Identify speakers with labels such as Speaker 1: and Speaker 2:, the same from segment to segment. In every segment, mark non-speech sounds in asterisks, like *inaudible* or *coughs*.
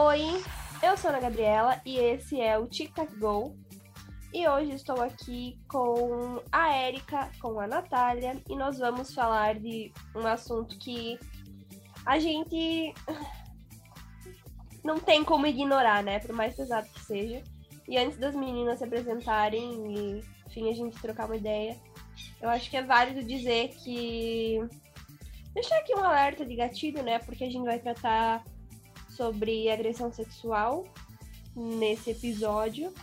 Speaker 1: Oi, eu sou a Ana Gabriela e esse é o Tic Tac Go. E hoje estou aqui com a Érica, com a Natália, e nós vamos falar de um assunto que a gente não tem como ignorar, né? Por mais pesado que seja. E antes das meninas se apresentarem e, enfim, a gente trocar uma ideia, eu acho que é válido dizer que. Deixar aqui um alerta de gatilho, né? Porque a gente vai tratar sobre agressão sexual nesse episódio,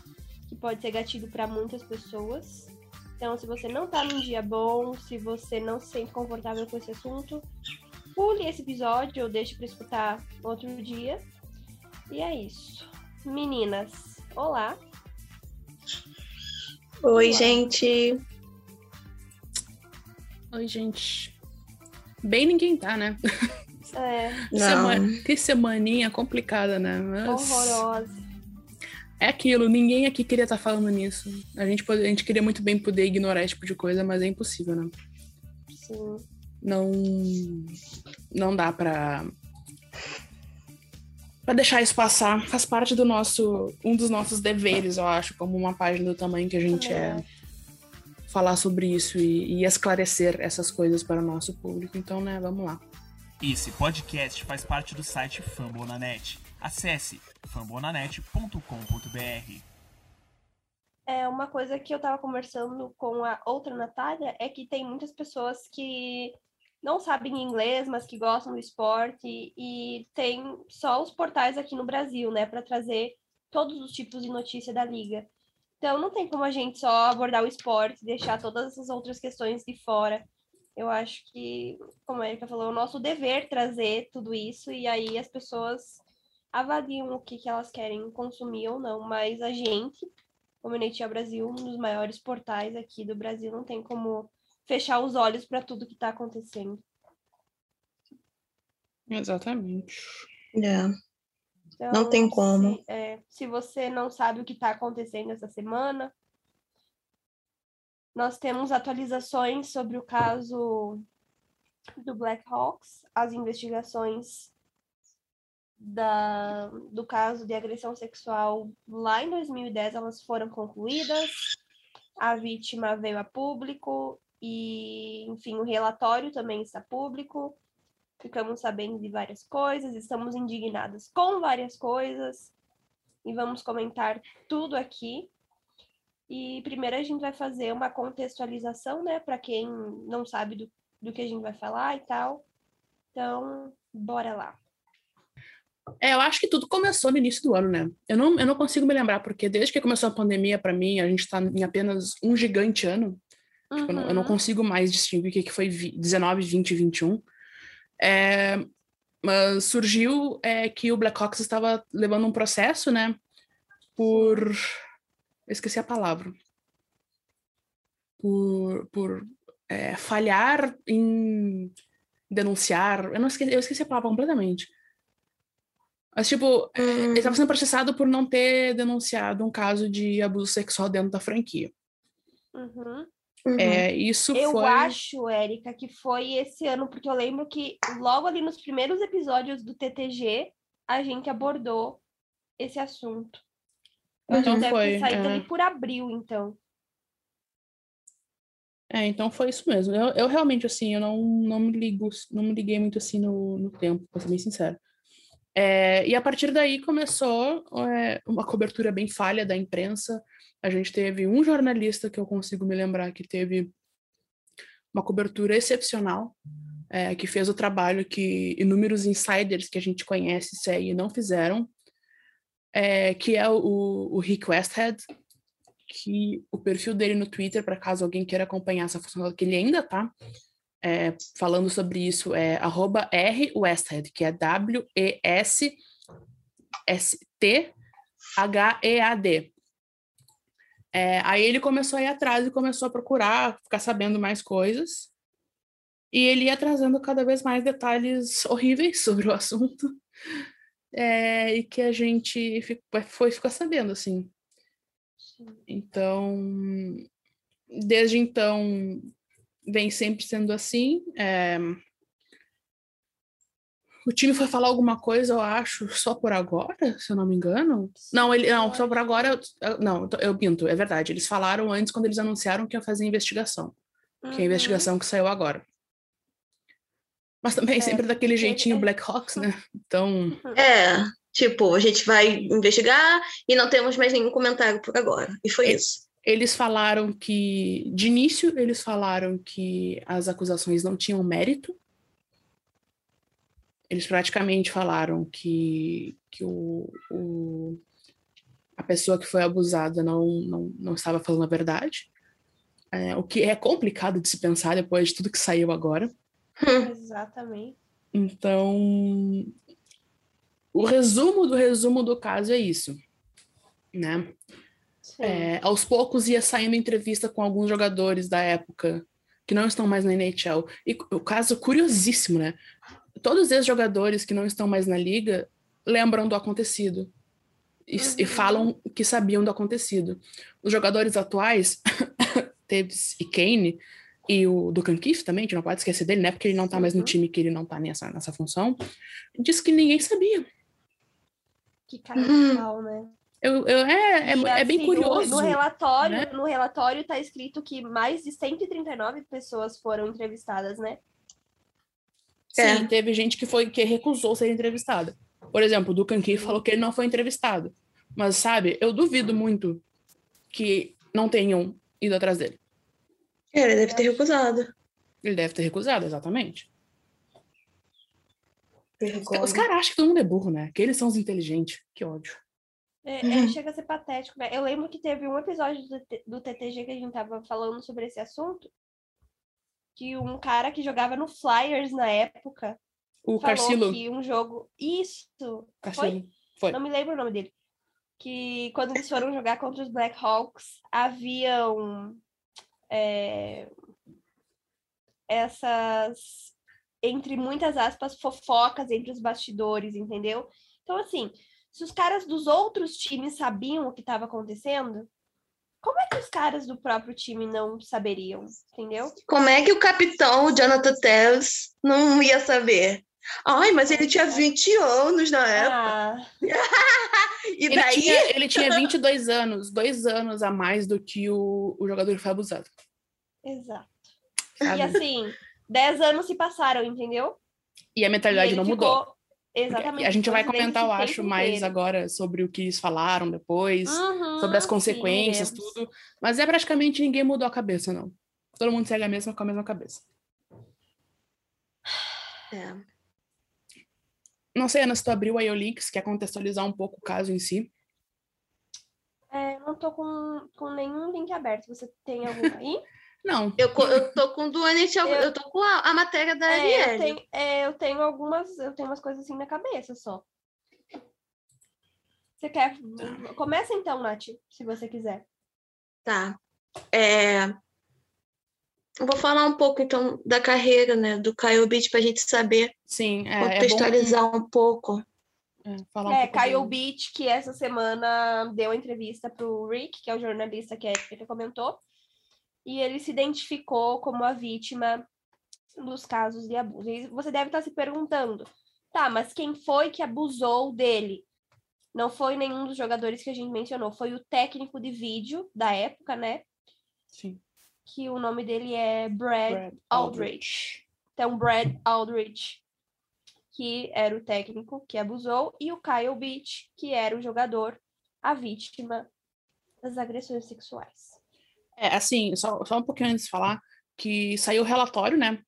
Speaker 1: que pode ser gatilho para muitas pessoas. Então, se você não tá num dia bom, se você não se sente confortável com esse assunto, pule esse episódio ou deixe para escutar outro dia. E é isso. Meninas, olá.
Speaker 2: Oi, olá. gente.
Speaker 3: Oi, gente. Bem ninguém tá, né? *laughs*
Speaker 1: É.
Speaker 3: Semana, que semaninha complicada, né?
Speaker 1: Mas... Horrorosa.
Speaker 3: É aquilo, ninguém aqui queria estar tá falando nisso. A gente, pode, a gente queria muito bem poder ignorar esse tipo de coisa, mas é impossível, né?
Speaker 1: Sim.
Speaker 3: Não. Não dá pra. Pra deixar isso passar. Faz parte do nosso. Um dos nossos deveres, eu acho, como uma página do tamanho que a gente é. é falar sobre isso e, e esclarecer essas coisas para o nosso público. Então, né, vamos lá.
Speaker 4: Esse podcast faz parte do site Fambonanet. Acesse fambonanet.com.br.
Speaker 1: É uma coisa que eu estava conversando com a outra Natália é que tem muitas pessoas que não sabem inglês, mas que gostam do esporte e tem só os portais aqui no Brasil, né, para trazer todos os tipos de notícia da liga. Então não tem como a gente só abordar o esporte, deixar todas as outras questões de fora. Eu acho que, como a Erika falou, é o nosso dever trazer tudo isso e aí as pessoas avaliam o que, que elas querem consumir ou não. Mas a gente, como Netia Brasil, um dos maiores portais aqui do Brasil, não tem como fechar os olhos para tudo que está acontecendo.
Speaker 3: Exatamente.
Speaker 2: É. Então, não tem como.
Speaker 1: Se, é, se você não sabe o que está acontecendo essa semana, nós temos atualizações sobre o caso do Black Hawks, as investigações da, do caso de agressão sexual lá em 2010 elas foram concluídas, a vítima veio a público e, enfim, o relatório também está público. Ficamos sabendo de várias coisas, estamos indignados com várias coisas e vamos comentar tudo aqui. E primeiro a gente vai fazer uma contextualização, né, para quem não sabe do, do que a gente vai falar e tal. Então, bora lá.
Speaker 3: É, eu acho que tudo começou no início do ano, né? Eu não, eu não consigo me lembrar, porque desde que começou a pandemia, para mim, a gente está em apenas um gigante ano. Uhum. Tipo, eu, não, eu, não, uhum. consigo mais distinguir o que, que foi 19, 20 e 21. É, mas surgiu é, que o Blackhawks estava levando um processo, né? Por eu esqueci a palavra. Por, por é, falhar em denunciar. Eu, não esqueci, eu esqueci a palavra completamente. Mas, tipo, hum. ele estava sendo processado por não ter denunciado um caso de abuso sexual dentro da franquia.
Speaker 1: Uhum.
Speaker 3: Uhum. É, isso
Speaker 1: eu
Speaker 3: foi...
Speaker 1: acho, Érica, que foi esse ano, porque eu lembro que logo ali nos primeiros episódios do TTG, a gente abordou esse assunto.
Speaker 3: Então
Speaker 1: deve
Speaker 3: foi.
Speaker 1: ter saído
Speaker 3: é.
Speaker 1: ali por abril, então.
Speaker 3: É, então foi isso mesmo. Eu, eu realmente, assim, eu não, não me ligo, não me liguei muito assim no, no tempo, pra ser bem sincero. É, e a partir daí começou é, uma cobertura bem falha da imprensa. A gente teve um jornalista que eu consigo me lembrar que teve uma cobertura excepcional, é, que fez o trabalho que inúmeros insiders que a gente conhece e não fizeram é, que é o, o Rick Westhead, que o perfil dele no Twitter, para caso alguém queira acompanhar essa função, que ele ainda tá é, falando sobre isso, é arroba que é W-E-S-S-T-H-E-A-D. É, aí ele começou a ir atrás e começou a procurar, ficar sabendo mais coisas. E ele ia trazendo cada vez mais detalhes horríveis *laughs* sobre o assunto é, e que a gente ficou, foi ficar sabendo, assim. Então, desde então, vem sempre sendo assim. É, o time foi falar alguma coisa, eu acho, só por agora, se eu não me engano. Não, ele, não, só por agora. Não, eu pinto, é verdade. Eles falaram antes quando eles anunciaram que ia fazer a investigação. Que é a
Speaker 1: Uhum.
Speaker 3: investigação que saiu agora. Mas também
Speaker 1: É,
Speaker 3: sempre daquele jeitinho
Speaker 1: é.
Speaker 3: Blackhawks, né? Então,
Speaker 2: É, tipo, a gente vai investigar e não temos mais nenhum comentário por agora. E foi
Speaker 3: É.
Speaker 2: isso.
Speaker 3: eles falaram que, de início, eles falaram que as acusações não tinham mérito. Eles praticamente falaram que, que o, o- a pessoa que foi abusada não, não, não estava falando a verdade. É, o que é complicado de se pensar depois de tudo que saiu agora. *laughs*
Speaker 1: Exatamente.
Speaker 3: Então, o resumo do resumo do caso é isso, né? É, aos poucos ia saindo entrevista com alguns jogadores da época que não estão mais na NHL. E o caso curiosíssimo, né? Todos esses jogadores que não estão mais na liga lembram do acontecido e, e
Speaker 1: Uhum.
Speaker 3: falam que sabiam do acontecido. Os jogadores atuais, *coughs* Tevez e Kane, e o Duncan Keith também, a gente não pode esquecer dele, né? Porque ele não tá mais no
Speaker 1: Uhum.
Speaker 3: time, que ele não tá nessa, nessa função. Diz que ninguém sabia.
Speaker 1: Que cara de
Speaker 2: Uhum.
Speaker 1: pau, né?
Speaker 3: Eu, eu- é, é,
Speaker 1: E,
Speaker 3: é bem
Speaker 1: assim, no-
Speaker 3: curioso.
Speaker 1: No, relatório,
Speaker 3: né?
Speaker 1: no relatório tá escrito que mais de 139 pessoas foram entrevistadas, né?
Speaker 3: Sim,
Speaker 2: É.
Speaker 3: teve gente que foi que recusou ser entrevistada. Por exemplo, o Ducan Keith falou que ele não foi entrevistado. Mas, sabe, eu duvido muito que não tenham ido atrás dele.
Speaker 2: É, Ele deve ter recusado.
Speaker 3: Ele deve ter recusado, exatamente.
Speaker 2: Vergonha.
Speaker 3: Os caras acham que todo mundo é burro, né? Que eles são os inteligentes. Que ódio.
Speaker 1: É,
Speaker 2: Uhum.
Speaker 1: é, chega a ser patético, né? Eu lembro que teve um episódio do, T- do TTG que a gente tava falando sobre esse assunto, que um cara que jogava no Flyers na época
Speaker 3: O
Speaker 1: falou
Speaker 3: Carcilo.
Speaker 1: que um jogo... Isso!
Speaker 3: Carcilo. Foi.
Speaker 1: Não me lembro o nome dele. Que quando eles foram jogar contra os Blackhawks, haviam é, essas, entre muitas aspas, fofocas entre os bastidores, entendeu? Então, assim, se os caras dos outros times sabiam o que estava acontecendo, como é que os caras do próprio time não saberiam, entendeu?
Speaker 2: Como é que o capitão, o Jonathan Tevez, não ia saber? Ai, mas ele tinha 20 anos na época.
Speaker 1: Ah, *laughs*
Speaker 2: E
Speaker 3: Ele
Speaker 2: daí.
Speaker 3: tinha, ele tinha *laughs* 22 anos, dois anos a mais do que o, o jogador que foi abusado.
Speaker 1: exato.
Speaker 3: sabe?
Speaker 1: E assim, 10 anos se passaram, entendeu?
Speaker 3: E a
Speaker 1: E
Speaker 3: mentalidade
Speaker 1: ele
Speaker 3: não
Speaker 1: ficou-
Speaker 3: mudou.
Speaker 1: Exatamente.
Speaker 3: A gente vai comentar, eu acho, mais
Speaker 1: inteiro.
Speaker 3: agora sobre o que eles falaram depois.
Speaker 1: Uhum,
Speaker 3: sobre as
Speaker 1: sim,
Speaker 3: consequências,
Speaker 1: iremos.
Speaker 3: tudo. Mas é praticamente ninguém mudou a cabeça, não. Todo mundo segue a mesma com a mesma cabeça.
Speaker 2: É.
Speaker 3: Não sei, Ana, se tu abriu aí o Links, quer contextualizar um pouco o caso em si.
Speaker 1: É, eu não tô com, com nenhum link aberto. Você tem algum aí? *laughs*
Speaker 3: Não,
Speaker 2: Eu, eu tô com do NHL,
Speaker 1: Eu-
Speaker 2: eu tô com a, a matéria da
Speaker 1: É, eu, tenho, é, eu tenho algumas, eu tenho umas coisas assim na cabeça só. Você quer? Começa então, Nath, se você quiser.
Speaker 2: Tá. É, vou falar um pouco, então, da carreira, né, do Kyle Beach, pra gente saber,
Speaker 3: sim, é, é bom
Speaker 2: contextualizar um pouco.
Speaker 3: é, falar um
Speaker 1: É,
Speaker 3: pouco
Speaker 1: Kyle
Speaker 3: do-
Speaker 1: Beach, que essa semana deu entrevista pro Rick, que é o jornalista que a Erika comentou, e ele se identificou como a vítima dos casos de abuso. E você deve estar se perguntando, tá, mas quem foi que abusou dele? Não foi nenhum dos jogadores que a gente mencionou, foi o técnico de vídeo da época, né?
Speaker 3: Sim,
Speaker 1: Que o nome dele é Brad
Speaker 3: Brad
Speaker 1: Aldrich. Então, Brad Aldrich, que era o técnico que abusou, e o Kyle Beach, que era o jogador, a vítima das agressões sexuais.
Speaker 3: É, assim, só, só um pouquinho antes de falar, que saiu o relatório, né,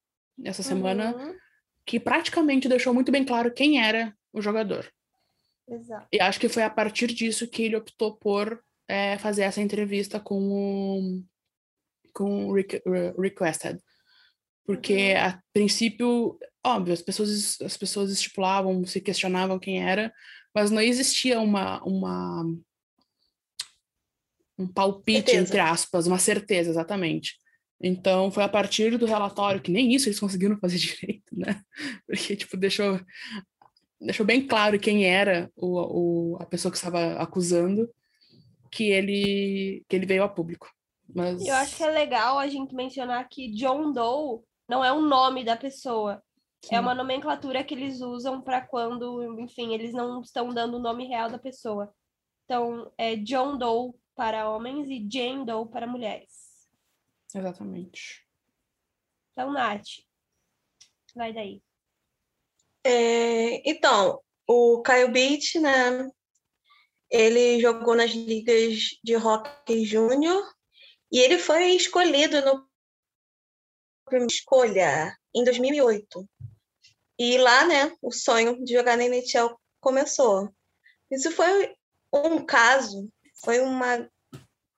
Speaker 3: essa semana,
Speaker 1: Uhum,
Speaker 3: que praticamente deixou muito bem claro quem era o jogador.
Speaker 1: exato.
Speaker 3: E acho que foi a partir disso que ele optou por é, fazer essa entrevista com o, com Re- Requested. Porque,
Speaker 1: Uhum.
Speaker 3: a princípio, óbvio, as pessoas, as pessoas estipulavam, se questionavam quem era, mas não existia uma, uma um palpite,
Speaker 2: Certeza.
Speaker 3: entre aspas, uma certeza, exatamente. Então, foi a partir do relatório, que nem isso eles conseguiram *laughs* fazer direito, né? Porque, tipo, deixou, deixou bem claro quem era o, o, a pessoa que estava acusando, que ele, que ele veio a público. Mas...
Speaker 1: Eu acho que é legal a gente mencionar que John Doe não é o nome da pessoa. É
Speaker 3: Sim.
Speaker 1: uma nomenclatura que eles usam para quando, enfim, eles não estão dando o nome real da pessoa. Então, é John Doe para homens e Jane Doe para mulheres.
Speaker 3: Exatamente.
Speaker 1: Então, Nath, vai daí.
Speaker 2: É, então, o Kyle Beach, né? Ele jogou nas ligas de hockey júnior e ele foi escolhido no primeira escolha em 2008. E lá, né, o sonho de jogar na NHL começou. Isso foi um caso, foi uma,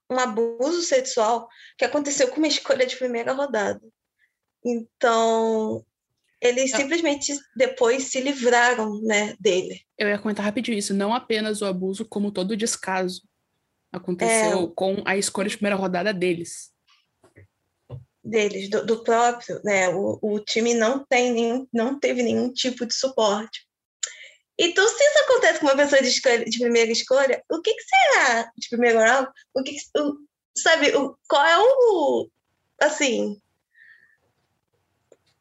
Speaker 2: um abuso sexual que aconteceu com uma escolha de primeira rodada. Então, eles
Speaker 3: Não.
Speaker 2: simplesmente depois se livraram, né, dele.
Speaker 3: Eu ia comentar rapidinho isso. Não apenas o abuso, como todo o descaso aconteceu com a escolha de primeira rodada deles.
Speaker 2: deles, do, do próprio, né? O, o time não tem nenhum, não teve nenhum tipo de suporte. Então, se isso acontece com uma pessoa de, escolha, de primeira escolha, o que, que será de primeiro round? O que, que- o- sabe, o, qual é o assim?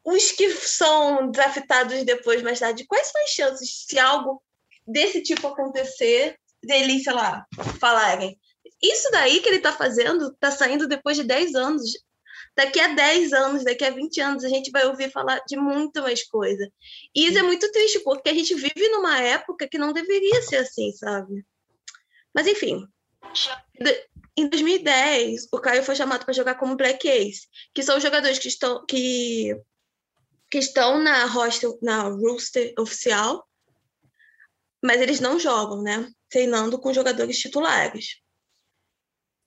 Speaker 2: Os que são draftados depois, mais tarde, quais são as chances se algo desse tipo acontecer, deles, sei lá, falarem? Isso daí que ele tá fazendo tá saindo depois de 10 anos daqui a 10 anos, daqui a 20 anos, a gente vai ouvir falar de muito mais coisa. E isso é muito triste, porque a gente vive numa época que não deveria ser assim, sabe? Mas, enfim. Em 2010, o Caio foi chamado para jogar como Black Ace, que são os jogadores que estão, que, que estão na roster, na roster oficial, mas eles não jogam, né? Treinando com jogadores titulares.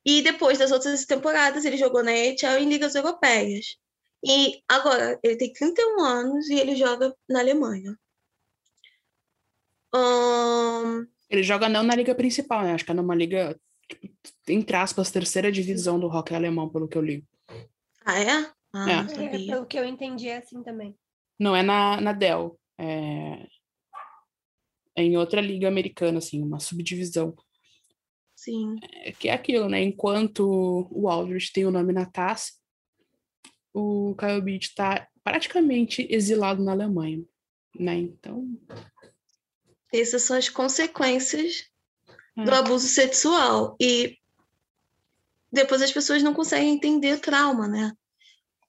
Speaker 2: E depois das outras temporadas, ele jogou na EHL em ligas europeias. E agora, ele tem 31 anos e ele joga na Alemanha. Ahn,
Speaker 3: Ele joga não na liga principal, né? Acho que é numa liga, tipo, entre aspas, terceira divisão do hockey alemão, pelo que eu li.
Speaker 2: ah, é? Ah,
Speaker 3: É.
Speaker 1: É, pelo que eu entendi, é assim também.
Speaker 3: Não é na, na Dell. É... em outra liga americana, assim, uma subdivisão.
Speaker 2: Sim.
Speaker 3: É que é aquilo, né? Enquanto o Aldrich tem o nome na taça, o Kyle Beach está praticamente exilado na Alemanha, né? Então,
Speaker 2: Essas são as consequências
Speaker 3: É.
Speaker 2: do abuso sexual. E depois as pessoas não conseguem entender o trauma, né?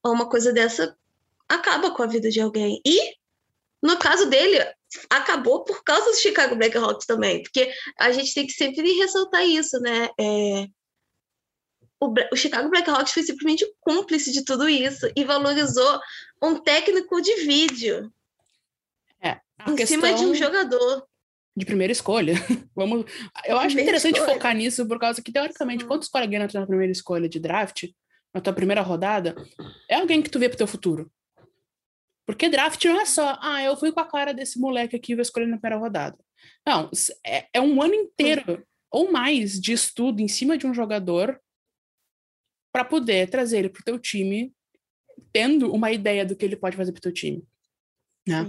Speaker 2: Uma coisa dessa acaba com a vida de alguém. E, no caso dele, acabou por causa do Chicago Blackhawks também. Porque a gente tem que sempre ressaltar isso, né? É, o, o Chicago Blackhawks foi simplesmente cúmplice de tudo isso e valorizou um técnico de vídeo
Speaker 3: a
Speaker 2: em cima de um jogador.
Speaker 3: de primeira escolha. *laughs* Vamos, eu acho
Speaker 2: Primeira
Speaker 3: interessante
Speaker 2: escolha.
Speaker 3: focar nisso por causa que teoricamente,
Speaker 2: Hum.
Speaker 3: quando escolhe alguém na primeira escolha de draft, na tua primeira rodada, é alguém que tu vê pro teu futuro. Porque draft não é só, ah, eu fui com a cara desse moleque aqui e vou escolher na primeira rodada. Não, é, é um ano inteiro ou mais de estudo em cima de um jogador para poder trazer ele pro teu time, tendo uma ideia do que ele pode fazer pro teu time. Né?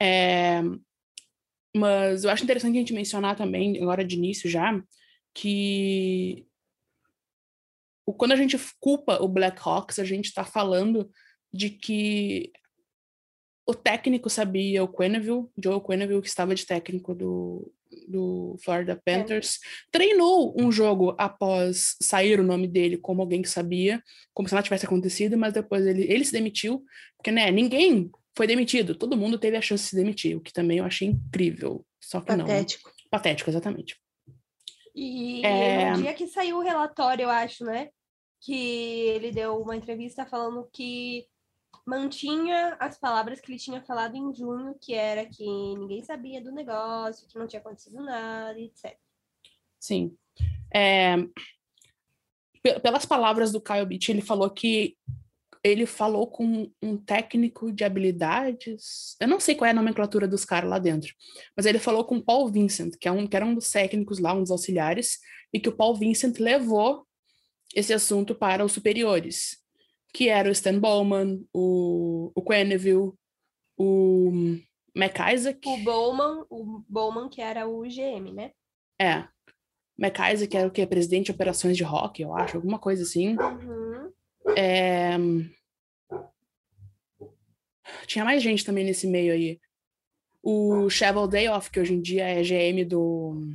Speaker 3: É, mas eu acho interessante a gente mencionar também, agora de início já, que o- quando a gente culpa o Blackhawks, a gente está falando de que o técnico sabia, o Quenneville, Joe Quenneville, que estava de técnico do, do Florida Panthers, treinou um jogo após sair o nome dele como alguém que sabia, como se nada tivesse acontecido, mas depois ele, ele se demitiu, porque né, ninguém foi demitido, todo mundo teve a chance de se demitir, o que também eu achei incrível. Só que não. né?
Speaker 2: Patético.
Speaker 3: Patético, exatamente.
Speaker 1: E
Speaker 3: É.
Speaker 1: no dia que saiu o relatório, eu acho, né? Que ele deu uma entrevista falando que mantinha as palavras que ele tinha falado em junho, que era que ninguém sabia do negócio, que não tinha acontecido nada, etc.
Speaker 3: Sim. É, pe- pelas palavras do Kyle Beach, ele falou que ele falou com um técnico de habilidades. Eu não sei qual é a nomenclatura dos caras lá dentro, mas ele falou com o Paul Vincent, que, é um, que era um dos técnicos lá, um dos auxiliares, e que o Paul Vincent levou esse assunto para os superiores, que era o Stan Bowman, o, o Quenneville, o McIsaac.
Speaker 1: O Bowman, o Bowman, que era o GM, né?
Speaker 3: É. McIsaac era o quê? Presidente de operações de rock, eu acho, alguma coisa assim.
Speaker 1: Uhum.
Speaker 3: É... tinha mais gente também nesse meio aí. O Cheval Dayoff, que hoje em dia é GM do,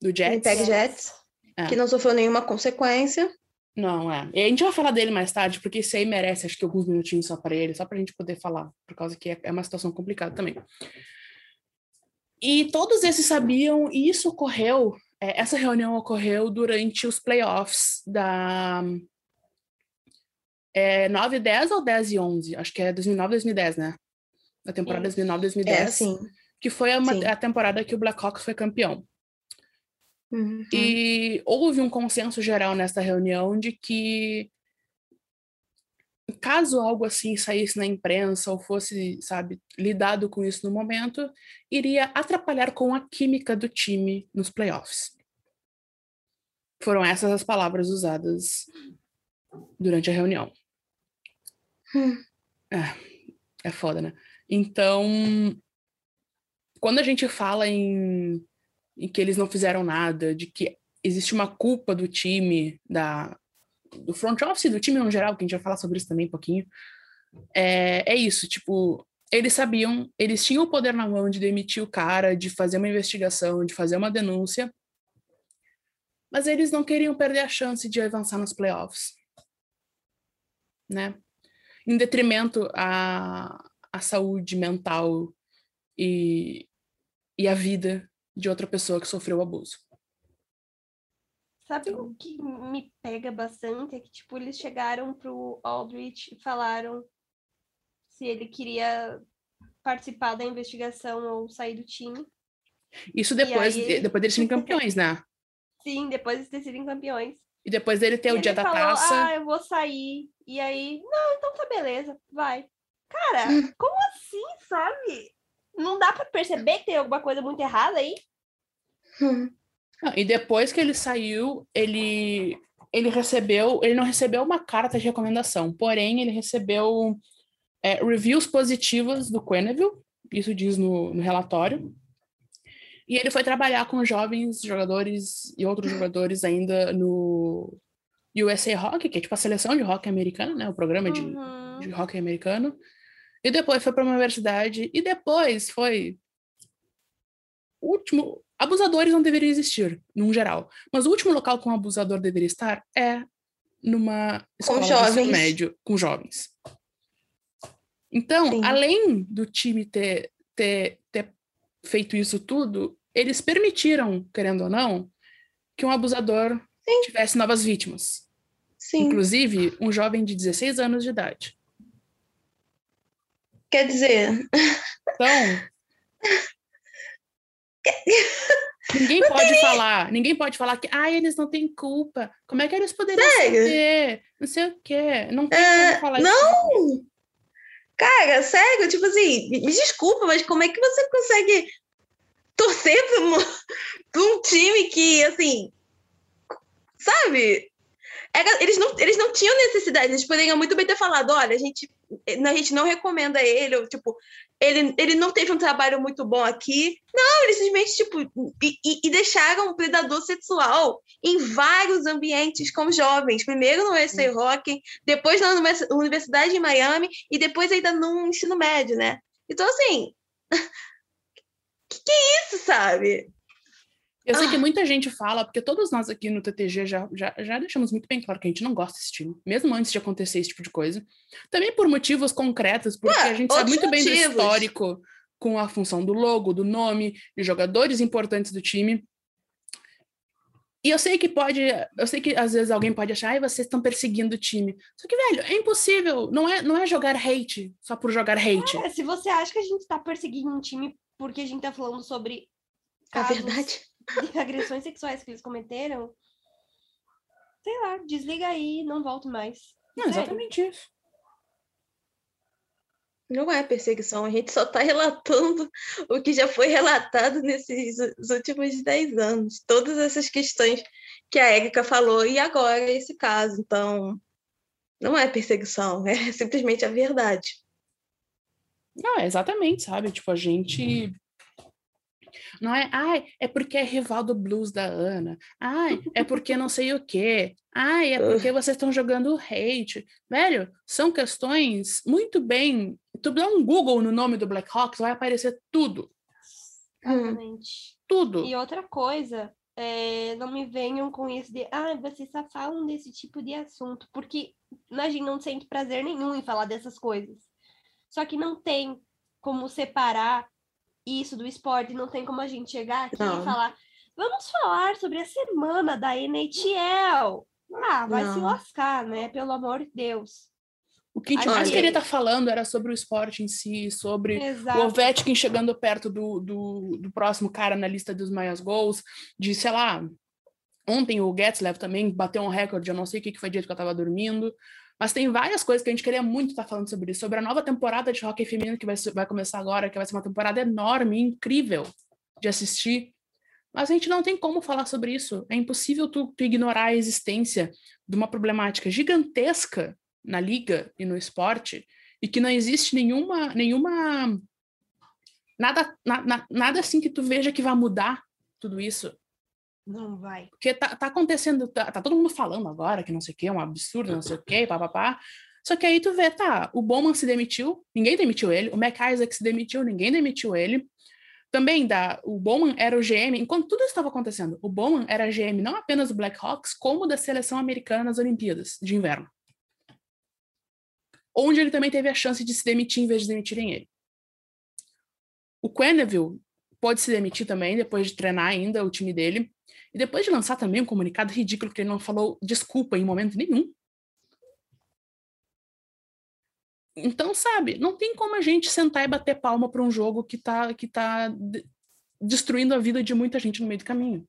Speaker 3: do Jets.
Speaker 2: Winnipeg Jets,
Speaker 3: É.
Speaker 2: que não sofreu nenhuma consequência.
Speaker 3: Não, é. E a gente vai falar dele mais tarde, porque isso aí merece, acho que, alguns minutinhos só para ele, só pra gente poder falar, por causa que é é uma situação complicada também. E todos esses sabiam, e isso ocorreu, é, essa reunião ocorreu durante os playoffs da é, 9 e 10 ou 10 e 11? Acho que é 2009 2010, né? Da temporada
Speaker 1: Isso.
Speaker 3: 2009 2010.
Speaker 2: É, assim.
Speaker 3: Que foi a,
Speaker 2: Sim.
Speaker 3: a temporada que o Blackhawks foi campeão.
Speaker 2: Uhum.
Speaker 3: E houve um consenso geral nessa reunião de que caso algo assim saísse na imprensa ou fosse, sabe, lidado com isso no momento, iria atrapalhar com a química do time nos playoffs. Foram essas as palavras usadas durante a reunião.
Speaker 2: Hum.
Speaker 3: É, é foda, né? Então, quando a gente fala em, em que eles não fizeram nada, de que existe uma culpa do time, da, do front office, do time no geral, que a gente vai falar sobre isso também um pouquinho, é, é isso, tipo, eles sabiam, eles tinham o poder na mão de demitir o cara, de fazer uma investigação, de fazer uma denúncia, mas eles não queriam perder a chance de avançar nos playoffs, né? Em detrimento à, à saúde mental e, e à vida de outra pessoa que sofreu abuso.
Speaker 1: Sabe o que me pega bastante? É que, tipo, eles chegaram pro Aldrich e falaram se ele queria participar da investigação ou sair do time.
Speaker 3: Isso depois,
Speaker 1: aí-
Speaker 3: depois deles serem campeões, né? *laughs*
Speaker 1: Sim, depois de ter sido campeões.
Speaker 3: E depois dele ter
Speaker 1: E
Speaker 3: o dia da
Speaker 1: falou,
Speaker 3: taça.
Speaker 1: Ah, eu vou sair. E aí, não, então tá beleza, vai. Cara, *laughs* como assim, sabe? Não dá pra perceber que tem alguma coisa muito errada aí?
Speaker 2: Hum.
Speaker 3: Não, e depois que ele saiu, ele ele recebeu, ele não recebeu uma carta de recomendação, porém ele recebeu é, reviews positivas do Quenneville, isso diz no, no relatório. E ele foi trabalhar com jovens jogadores e outros jogadores ainda no USA Hockey, que é tipo a seleção de hockey americana, né? O programa de,
Speaker 1: Uhum.
Speaker 3: de hockey americano. E depois foi para uma universidade. E depois foi. Último. Abusadores não deveriam existir, num geral. Mas o último local que um abusador deveria estar é numa escola de ensino
Speaker 2: jovens.
Speaker 3: médio com jovens. Então,
Speaker 2: Sim.
Speaker 3: além do time ter, ter, ter feito isso tudo, eles permitiram, querendo ou não, que um abusador tivesse novas vítimas.
Speaker 2: Sim.
Speaker 3: Inclusive, um jovem de 16 anos de idade.
Speaker 2: Quer dizer,
Speaker 3: Então. *laughs* *laughs* ninguém pode falar, ninguém pode falar que ah, eles não têm culpa. Como é que eles poderiam
Speaker 2: Sério?
Speaker 3: saber? Não sei o quê. Não tem
Speaker 2: É,
Speaker 3: como falar
Speaker 2: não!
Speaker 3: isso.
Speaker 2: cara, sério, tipo assim, me desculpa, mas como é que você consegue torcer pra um, pra um time que, assim, sabe? Era- eles, não, eles não tinham necessidade, eles poderiam muito bem ter falado, olha, a gente, a gente não recomenda ele, ou, tipo, ele, ele não teve um trabalho muito bom aqui. Não, eles simplesmente, tipo, e, e- deixaram um predador sexual em vários ambientes com jovens. Primeiro no USA Hockey, depois na univers- Universidade de Miami e depois ainda no ensino médio, né? Então, assim, *laughs* que que é isso, sabe?
Speaker 3: Eu sei que
Speaker 2: Ah.
Speaker 3: muita gente fala, porque todos nós aqui no TTG já, já, já deixamos muito bem claro que a gente não gosta desse time, mesmo antes de acontecer esse tipo de coisa. Também por motivos concretos, porque
Speaker 2: Ué,
Speaker 3: a gente sabe muito bem do
Speaker 2: motivos.
Speaker 3: histórico com a função do logo, do nome, de jogadores importantes do time. E eu sei que pode, eu sei que às vezes alguém pode achar, ai, vocês estão perseguindo o time. Só que, velho, é impossível. Não é, não é jogar hate só por jogar hate.
Speaker 1: É, se você acha que a gente tá perseguindo um time porque a gente tá falando sobre
Speaker 2: É
Speaker 1: casos
Speaker 2: verdade.
Speaker 1: De agressões sexuais que eles cometeram, sei lá, desliga aí não volto mais.
Speaker 3: Não,
Speaker 1: Sério.
Speaker 3: exatamente isso.
Speaker 2: Não é perseguição, a gente só está relatando o que já foi relatado nesses últimos 10 anos. Todas essas questões que a Érica falou, e agora esse caso. Então, não é perseguição, *laughs* é simplesmente a verdade.
Speaker 3: Não, é exatamente, sabe? Tipo, a gente. Não é, ai, é porque é rival do blues da Ana. Ai, é porque não sei o quê. Ai, é porque vocês estão jogando hate. Velho, são questões muito bem. Tu dá um Google no nome do Blackhawks, vai aparecer tudo.
Speaker 1: Exatamente.
Speaker 3: Tudo.
Speaker 1: E outra coisa, é, não me venham com isso de, ah, vocês só falam desse tipo de assunto, porque a gente não sente prazer nenhum em falar dessas coisas. Só que não tem como separar isso do esporte, não tem como a gente chegar aqui
Speaker 2: Não.
Speaker 1: e falar, vamos falar sobre a semana da NHL. Ah, vai se
Speaker 2: Não.
Speaker 1: lascar, né? Pelo amor de Deus.
Speaker 3: O que a gente mais queria estar falando era sobre o esporte em si, sobre o
Speaker 1: Exato.
Speaker 3: Ovechkin chegando perto do, do, do próximo cara na lista dos maiores gols, de, sei lá, ontem o Getzlev também bateu um recorde, eu não sei o que que foi dia que eu tava dormindo, mas tem várias coisas que a gente queria muito estar falando sobre isso, sobre a nova temporada de hockey feminino que vai, vai começar agora, que vai ser uma temporada enorme, incrível de assistir, mas a gente não tem como falar sobre isso, é impossível tu, tu ignorar a existência de uma problemática gigantesca na liga e no esporte e que não existe nenhuma nenhuma nada na- na- nada assim que tu veja que vai mudar tudo isso
Speaker 1: Não vai.
Speaker 3: porque tá, tá acontecendo tá, tá todo mundo falando agora que não sei o que é um absurdo não sei o que papapá só que aí tu vê tá o Bowman se demitiu ninguém demitiu ele o McIsaac se demitiu ninguém demitiu ele também da o Bowman era o GM enquanto tudo isso estava acontecendo o Bowman era GM não apenas do Blackhawks como da seleção americana nas Olimpíadas de inverno onde ele também teve a chance de se demitir em vez de demitirem ele. O Quenneville pode se demitir também, depois de treinar ainda o time dele, e depois de lançar também um comunicado ridículo que ele não falou desculpa em momento nenhum. Então, sabe, não tem como a gente sentar e bater palma para um jogo que tá, que tá de- destruindo a vida de muita gente no meio do caminho.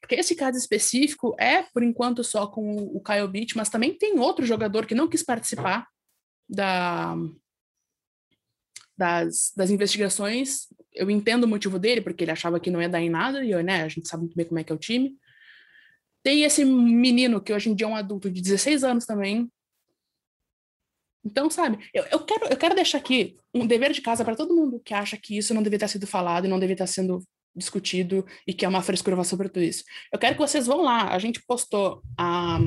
Speaker 3: Porque esse caso específico é, por enquanto, só com o Kyle Beach, mas também tem outro jogador que não quis participar da, das, das investigações. Eu entendo o motivo dele, porque ele achava que não ia dar em nada, e eu, né, a gente sabe muito bem como é que é o time. Tem esse menino, que hoje em dia é um adulto de 16 anos também. Então, sabe, eu, eu, quero, eu quero deixar aqui um dever de casa para todo mundo que acha que isso não deveria ter sido falado e não deveria estar sendo discutido e que é uma frescura sobre tudo isso. Eu quero que vocês vão lá. A gente postou a,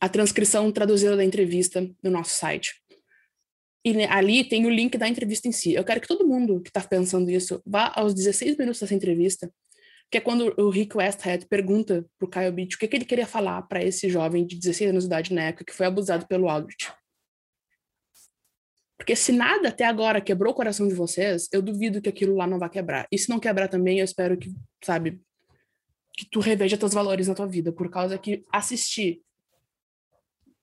Speaker 3: a transcrição traduzida da entrevista no nosso site. E ali tem o link da entrevista em si. Eu quero que todo mundo que está pensando isso vá aos 16 minutos dessa entrevista, que é quando o Rick Westhead pergunta pro Kyle Beach o que, que ele queria falar para esse jovem de 16 anos de idade na época que foi abusado pelo Aldrich. Porque se nada até agora quebrou o coração de vocês, eu duvido que aquilo lá não vai quebrar. E se não quebrar também, eu espero que, sabe, que tu reveja teus valores na tua vida, por causa que assistir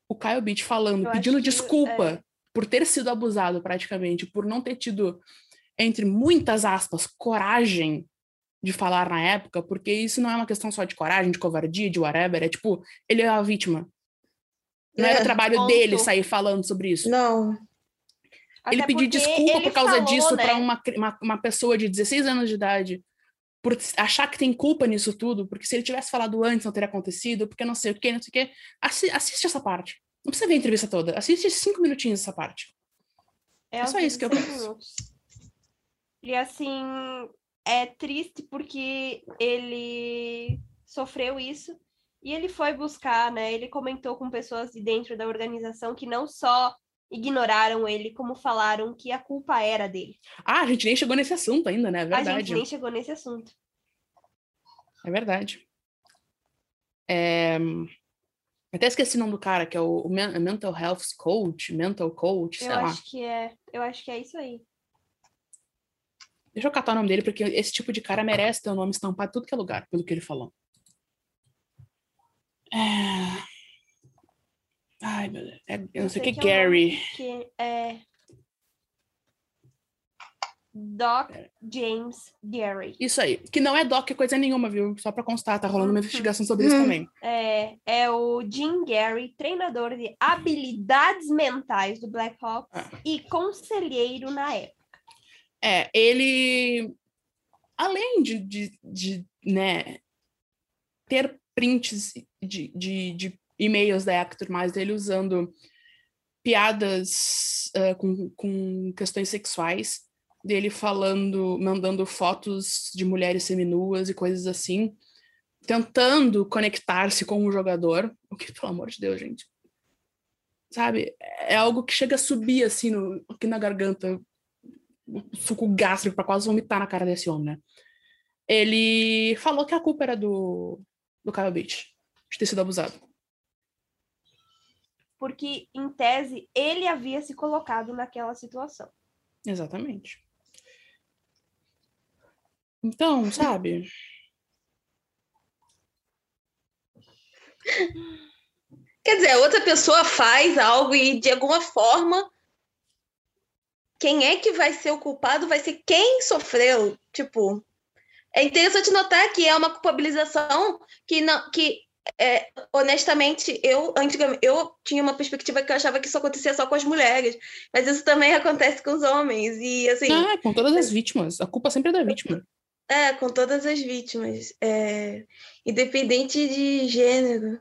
Speaker 3: o Kyle Beach falando,
Speaker 1: Eu
Speaker 3: pedindo desculpa
Speaker 1: é.
Speaker 3: Por ter sido abusado praticamente, por não ter tido, entre muitas aspas, coragem de falar na época, porque isso não é uma questão só de coragem, de covardia, de whatever, é tipo, ele é a vítima. Não era
Speaker 2: É,
Speaker 3: trabalho
Speaker 1: ponto.
Speaker 3: dele sair falando sobre isso
Speaker 2: Não.
Speaker 3: ele
Speaker 1: Até porque
Speaker 3: desculpa
Speaker 1: ele
Speaker 3: por causa
Speaker 1: falou,
Speaker 3: disso
Speaker 1: né?
Speaker 3: para uma, uma, uma pessoa de 16 anos de idade, por achar que tem culpa nisso tudo, porque se ele tivesse falado antes não teria acontecido, porque não sei o que, não sei o que. Assi assiste essa parte. Não precisa ver a entrevista toda. Assiste cinco minutinhos essa parte. É só
Speaker 1: aos
Speaker 3: isso que eu
Speaker 1: 16
Speaker 3: penso.
Speaker 1: E assim, é triste porque ele sofreu isso e ele foi buscar, né? Ele comentou com pessoas de dentro da organização que não só ignoraram ele, como falaram que a culpa era dele.
Speaker 3: Ah, a gente nem chegou nesse assunto ainda, né? É
Speaker 1: A
Speaker 3: verdade.
Speaker 1: gente nem chegou nesse assunto.
Speaker 3: É verdade. É... Até esqueci o nome do cara, que é o o Men- Mental Health Coach, Mental Coach, sei
Speaker 1: Eu
Speaker 3: lá.
Speaker 1: acho que é, eu acho que é isso aí.
Speaker 3: Deixa eu catar o nome dele, porque esse tipo de cara merece ter o nome estampado em tudo que é lugar, pelo que ele falou. É... Ai, meu Deus. É, eu não sei o que,
Speaker 1: é
Speaker 3: Gary.
Speaker 1: Que é Doc James Gary.
Speaker 3: Isso aí. Que não é doc coisa nenhuma, viu? Só pra constar, tá rolando uma
Speaker 1: Uhum.
Speaker 3: investigação sobre isso
Speaker 2: Uhum.
Speaker 3: também.
Speaker 1: É, é o Jim Gary, treinador de habilidades mentais do Blackhawks
Speaker 3: Ah.
Speaker 1: e conselheiro na época.
Speaker 3: É, ele. Além de, de, de né, ter prints de, de, de e-mails da época e tudo mais, dele usando piadas eh, com, com questões sexuais dele falando, mandando fotos de mulheres seminuas e coisas assim, tentando conectar-se com o jogador, o que, pelo amor de Deus, gente, sabe, é algo que chega a subir assim no, aqui na garganta, suco gástrico para quase vomitar na cara desse homem, né? Ele falou que a culpa era do, do Kyle Beach, de ter sido abusado.
Speaker 1: Porque, em tese, ele havia se colocado naquela situação.
Speaker 3: Exatamente. Então, sabe?
Speaker 2: Quer dizer, outra pessoa faz algo e de alguma forma quem é que vai ser o culpado vai ser quem sofreu. Tipo, é interessante notar que é uma culpabilização que não que é, honestamente, eu antigamente eu tinha uma perspectiva que eu achava que isso acontecia só com as mulheres, mas isso também *laughs* acontece com os homens e assim.
Speaker 3: Ah, com todas as vítimas. A culpa sempre é da vítima.
Speaker 2: É, com todas as vítimas, é, independente de gênero.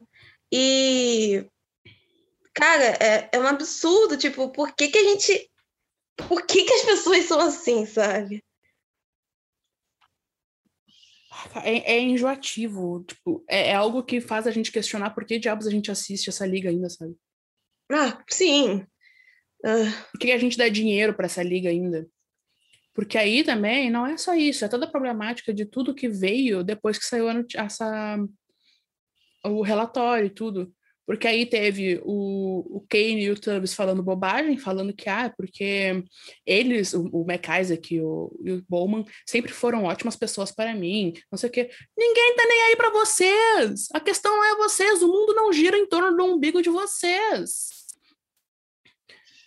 Speaker 2: E cara, é, é um absurdo, tipo, por que que a gente, por que que as pessoas são assim, sabe?
Speaker 3: É, é enjoativo, tipo, é, é, algo que faz a gente questionar por que diabos a gente assiste essa liga ainda, sabe?
Speaker 2: Ah, sim.
Speaker 3: Uh... Por que a gente dá dinheiro para essa liga ainda? Porque aí também não é só isso, é toda a problemática de tudo que veio depois que saiu essa, o relatório e tudo. Porque aí teve o, o Kane e o Tubbs falando bobagem, falando que, ah, porque eles, o, o McIsaac e o, e o Bowman, sempre foram ótimas pessoas para mim, não sei o quê. Ninguém tá nem aí para vocês! A questão não é vocês, o mundo não gira em torno do umbigo de vocês.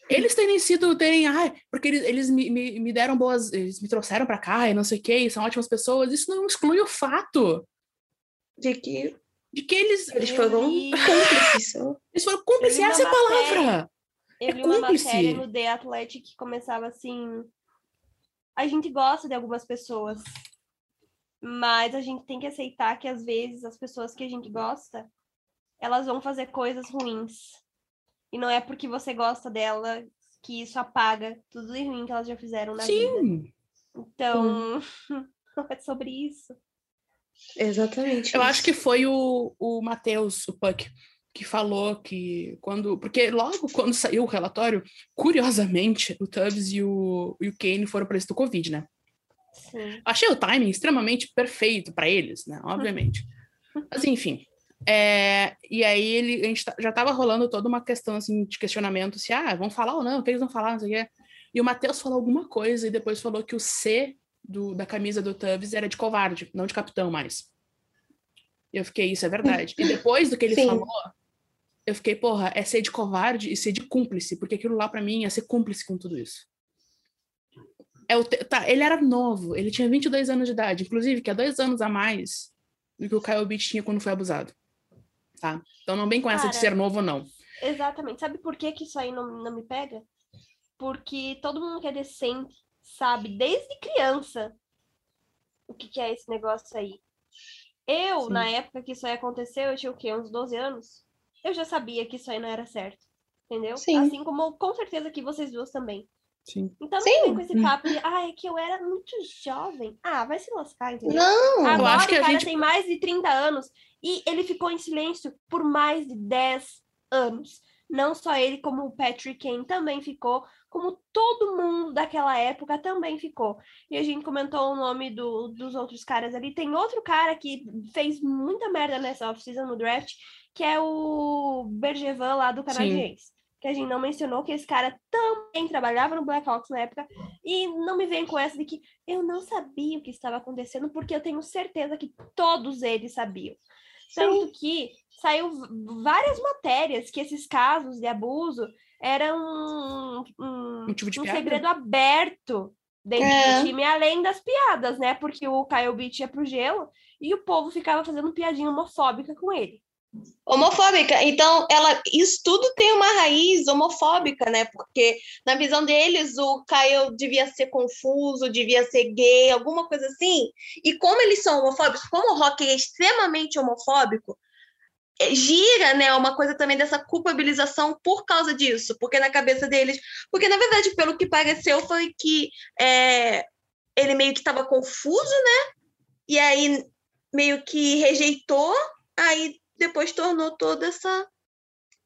Speaker 3: Eles terem sido, terem, ah, porque eles, eles me, me, me deram boas, eles me trouxeram para cá e não sei o quê, são ótimas pessoas, isso não exclui o fato
Speaker 2: de que
Speaker 3: de que eles,
Speaker 2: eles foram cúmplices.
Speaker 3: Eles foram cúmplices, essa é a palavra.
Speaker 1: Eu é li uma matéria no The Athletic que começava assim. A gente gosta de algumas pessoas, mas a gente tem que aceitar que às vezes as pessoas que a gente gosta, elas vão fazer coisas ruins. E não é porque você gosta dela que isso apaga tudo de ruim que elas já fizeram na Sim. vida. Então, *laughs* não é sobre isso.
Speaker 2: Exatamente.
Speaker 3: Eu isso. acho que foi o, o Matheus, o Puck, que falou que quando. Porque logo quando saiu o relatório, curiosamente, o Tubbs e o, e o Kane foram para esse do Covid, né? Sim. Achei o timing extremamente perfeito para eles, né? Obviamente. Mas enfim. É, e aí ele, a gente tá, já estava rolando toda uma questão assim, de questionamento se ah, vão falar ou não, o que eles vão falar, não sei o quê. E o Matheus falou alguma coisa e depois falou que o C do, da camisa do Tubbs era de covarde, não de capitão mais. Eu fiquei, isso é verdade. E depois do que ele Sim. falou, eu fiquei, porra, é ser de covarde e ser de cúmplice, porque aquilo lá para mim é ser cúmplice com tudo isso. É o tá, ele era novo, ele tinha 22 anos de idade, inclusive, que é dois anos a mais do que o Kyle Beach tinha quando foi abusado. Tá? Então não vem com essa Cara, de ser novo, não.
Speaker 1: Exatamente. Sabe por que, que isso aí não, não me pega? Porque todo mundo que é decente sabe desde criança o que, que é esse negócio aí. Eu, Sim. na época que isso aí aconteceu, eu tinha o quê? Uns 12 anos? Eu já sabia que isso aí não era certo. Entendeu? Sim. Assim como com certeza que vocês duas também.
Speaker 3: Sim.
Speaker 1: Então não vem com esse papo de, *laughs* ah, é que eu era muito jovem. Ah, vai se lascar, entendeu?
Speaker 2: Não,
Speaker 1: Agora eu acho que cara gente... tem mais de 30 anos e ele ficou em silêncio por mais de 10 anos. Não só ele, como o Patrick Kane também ficou, como todo mundo daquela época também ficou. E a gente comentou o nome do, dos outros caras ali. Tem outro cara que fez muita merda nessa off-season no draft, que é o Bergevan lá do Canadiense. Que a gente não mencionou, que esse cara também trabalhava no Blackhawks na época. E não me vem com essa de que eu não sabia o que estava acontecendo, porque eu tenho certeza que todos eles sabiam. Tanto que saiu várias matérias que esses casos de abuso eram um, um, um, tipo um segredo aberto dentro é. do time, além das piadas, né? Porque o Kyle Beach ia pro gelo e o povo ficava fazendo piadinha homofóbica com ele.
Speaker 2: Homofóbica. Então, ela, isso tudo tem uma raiz homofóbica, né? Porque na visão deles, o Kyle devia ser confuso, devia ser gay, alguma coisa assim. E como eles são homofóbicos, como o rock é extremamente homofóbico, é, gira, né, uma coisa também dessa culpabilização por causa disso, porque na cabeça deles, porque na verdade, pelo que pareceu, foi que é, ele meio que estava confuso, né, e aí meio que rejeitou, aí depois tornou toda essa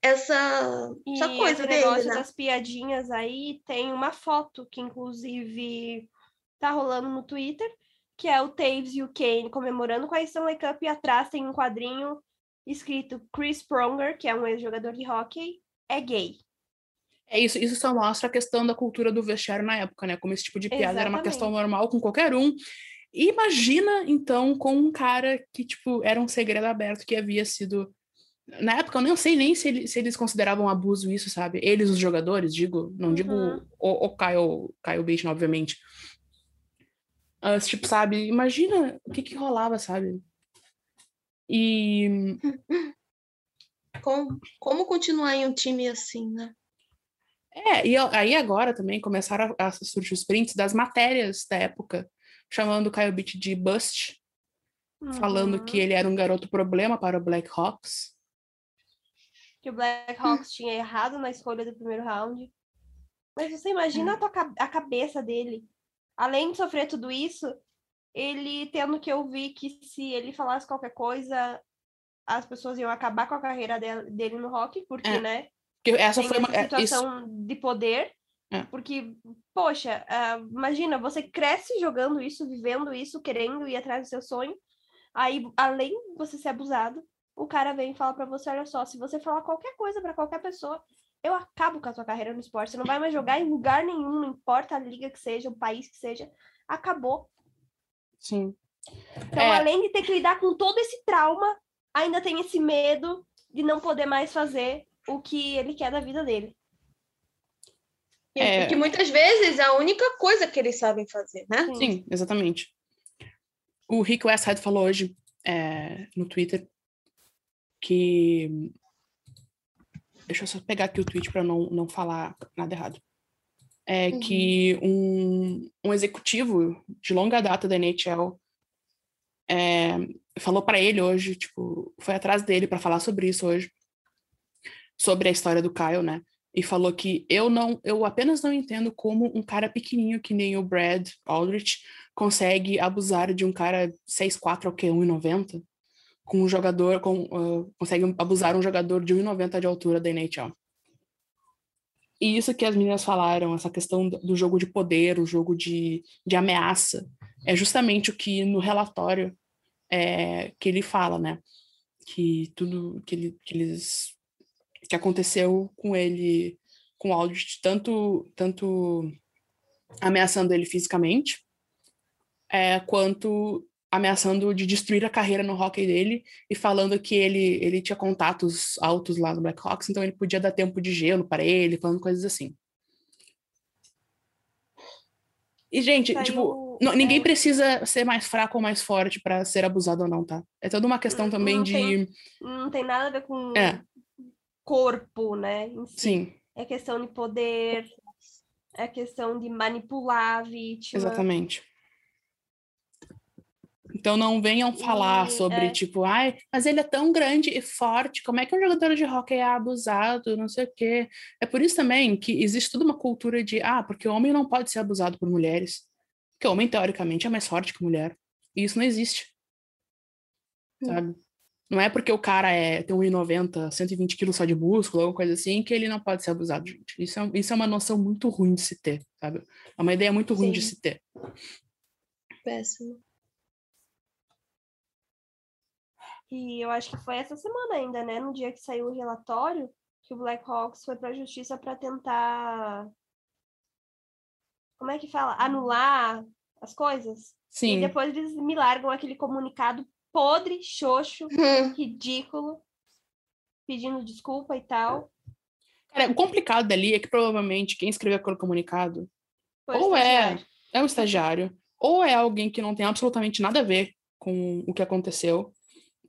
Speaker 2: essa,
Speaker 1: E
Speaker 2: essa coisa
Speaker 1: esse
Speaker 2: dele,
Speaker 1: negócio
Speaker 2: né?
Speaker 1: das piadinhas aí tem uma foto que, inclusive, tá rolando no Twitter, que é o Taves e o Kane comemorando com a Stanley Cup e atrás tem um quadrinho escrito Chris Pronger, que é um ex-jogador de hockey, é gay.
Speaker 3: É isso, isso só mostra a questão da cultura do vestiário na época, né? Como esse tipo de piada era uma questão
Speaker 1: Exatamente.
Speaker 3: normal com qualquer um. E imagina, então, com um cara que, tipo, era um segredo aberto que havia sido. Na época, eu não sei nem se, ele- se eles consideravam abuso isso, sabe? Eles, os jogadores, digo, não digo
Speaker 1: Uhum.
Speaker 3: o, o Kyle, Kyle Baton, obviamente. Mas, tipo, sabe? Imagina o que que rolava, sabe? E *laughs*
Speaker 2: Como, como continuar em um time assim, né?
Speaker 3: É, e aí agora também começaram a, a surgir os prints das matérias da época, chamando o Kyle Beach de Bust, falando
Speaker 1: Uhum.
Speaker 3: que ele era um garoto problema para o Black Hawks.
Speaker 1: que o Blackhawks tinha errado na escolha do primeiro round. Mas você imagina a, tua a cabeça dele. Além de sofrer tudo isso, ele tendo que ouvir que se ele falasse qualquer coisa, as pessoas iam acabar com a carreira de- dele no hockey, porque,
Speaker 3: É,
Speaker 1: né?
Speaker 3: Porque essa foi uma. é, isso,
Speaker 1: situação de poder.
Speaker 3: É.
Speaker 1: Porque, poxa, ah, imagina, você cresce jogando isso, vivendo isso, querendo ir atrás do seu sonho. Aí, além de você ser abusado, o cara vem e fala pra você, olha só, se você falar qualquer coisa pra qualquer pessoa, eu acabo com a tua carreira no esporte. Você não vai mais jogar em lugar nenhum, não importa a liga que seja, o país que seja. Acabou.
Speaker 3: sim.
Speaker 1: Então,
Speaker 3: É.
Speaker 1: além de ter que lidar com todo esse trauma, ainda tem esse medo de não poder mais fazer o que ele quer da vida dele.
Speaker 2: E
Speaker 3: É.
Speaker 2: Que muitas vezes é a única coisa que eles sabem fazer, né?
Speaker 3: Sim, exatamente. O Rick Westhead falou hoje é, no Twitter que. Deixa eu só pegar aqui o tweet para não, não falar nada errado. É
Speaker 2: Uhum.
Speaker 3: que um, um executivo de longa data da NHL é, falou para ele hoje, tipo, foi atrás dele para falar sobre isso hoje, sobre a história do Kyle, né? E falou que eu não, eu apenas não entendo como um cara pequenininho que nem o Brad Aldrich consegue abusar de um cara 6'4 ou que 1,90 com um jogador com ah, consegue abusar um jogador de 1,90 de altura da NHL. E isso que as meninas falaram, essa questão do jogo de poder, o jogo de, de ameaça, é justamente o que no relatório é, que ele fala, né? Que tudo que, ele, que eles que aconteceu com ele, com o Aldrich, tanto, tanto ameaçando ele fisicamente, é, quanto ameaçando de destruir a carreira no hockey dele e falando que ele, ele tinha contatos altos lá no Blackhawks, então ele podia dar tempo de gelo para ele, falando coisas assim. E, gente,
Speaker 1: Saiu-
Speaker 3: tipo, não- ninguém
Speaker 1: é.
Speaker 3: precisa ser mais fraco ou mais forte para ser abusado ou não, tá? É toda uma questão
Speaker 1: Hum,
Speaker 3: também
Speaker 1: não
Speaker 3: de.
Speaker 1: tem- Não tem nada a ver com
Speaker 3: É,
Speaker 1: corpo, né? si.
Speaker 3: sim,
Speaker 1: É questão de poder, é questão de manipular a vítima.
Speaker 3: exatamente. Então não venham falar
Speaker 1: E,
Speaker 3: sobre,
Speaker 1: é.
Speaker 3: tipo, ai, mas ele é tão grande e forte, como é que um jogador de hockey é abusado, não sei o quê. É por isso também que existe toda uma cultura de, ah, porque o homem não pode ser abusado por mulheres. Porque o homem, teoricamente, é mais forte que mulher. E isso não existe.
Speaker 2: Hum.
Speaker 3: Não é porque o cara é, tem 1,90, 120 quilos só de músculo, alguma coisa assim, que ele não pode ser abusado, gente. Isso é, isso é uma noção muito ruim de se ter, sabe? É uma ideia muito ruim de
Speaker 2: Sim.
Speaker 3: se ter.
Speaker 2: Péssimo.
Speaker 1: E eu acho que foi essa semana ainda, né? No dia que saiu o relatório, que o Blackhawks foi para a justiça para tentar. Como é que fala? Anular as coisas. E
Speaker 3: Sim,
Speaker 1: depois eles me largam aquele comunicado podre, xoxo,
Speaker 2: Hum,
Speaker 1: ridículo, pedindo desculpa e tal.
Speaker 3: Cara, o complicado dali é que provavelmente quem escreveu aquele comunicado
Speaker 1: Foi
Speaker 3: Ou é.
Speaker 1: estagiário.
Speaker 3: é um estagiário, ou é alguém que não tem absolutamente nada a ver com o que aconteceu.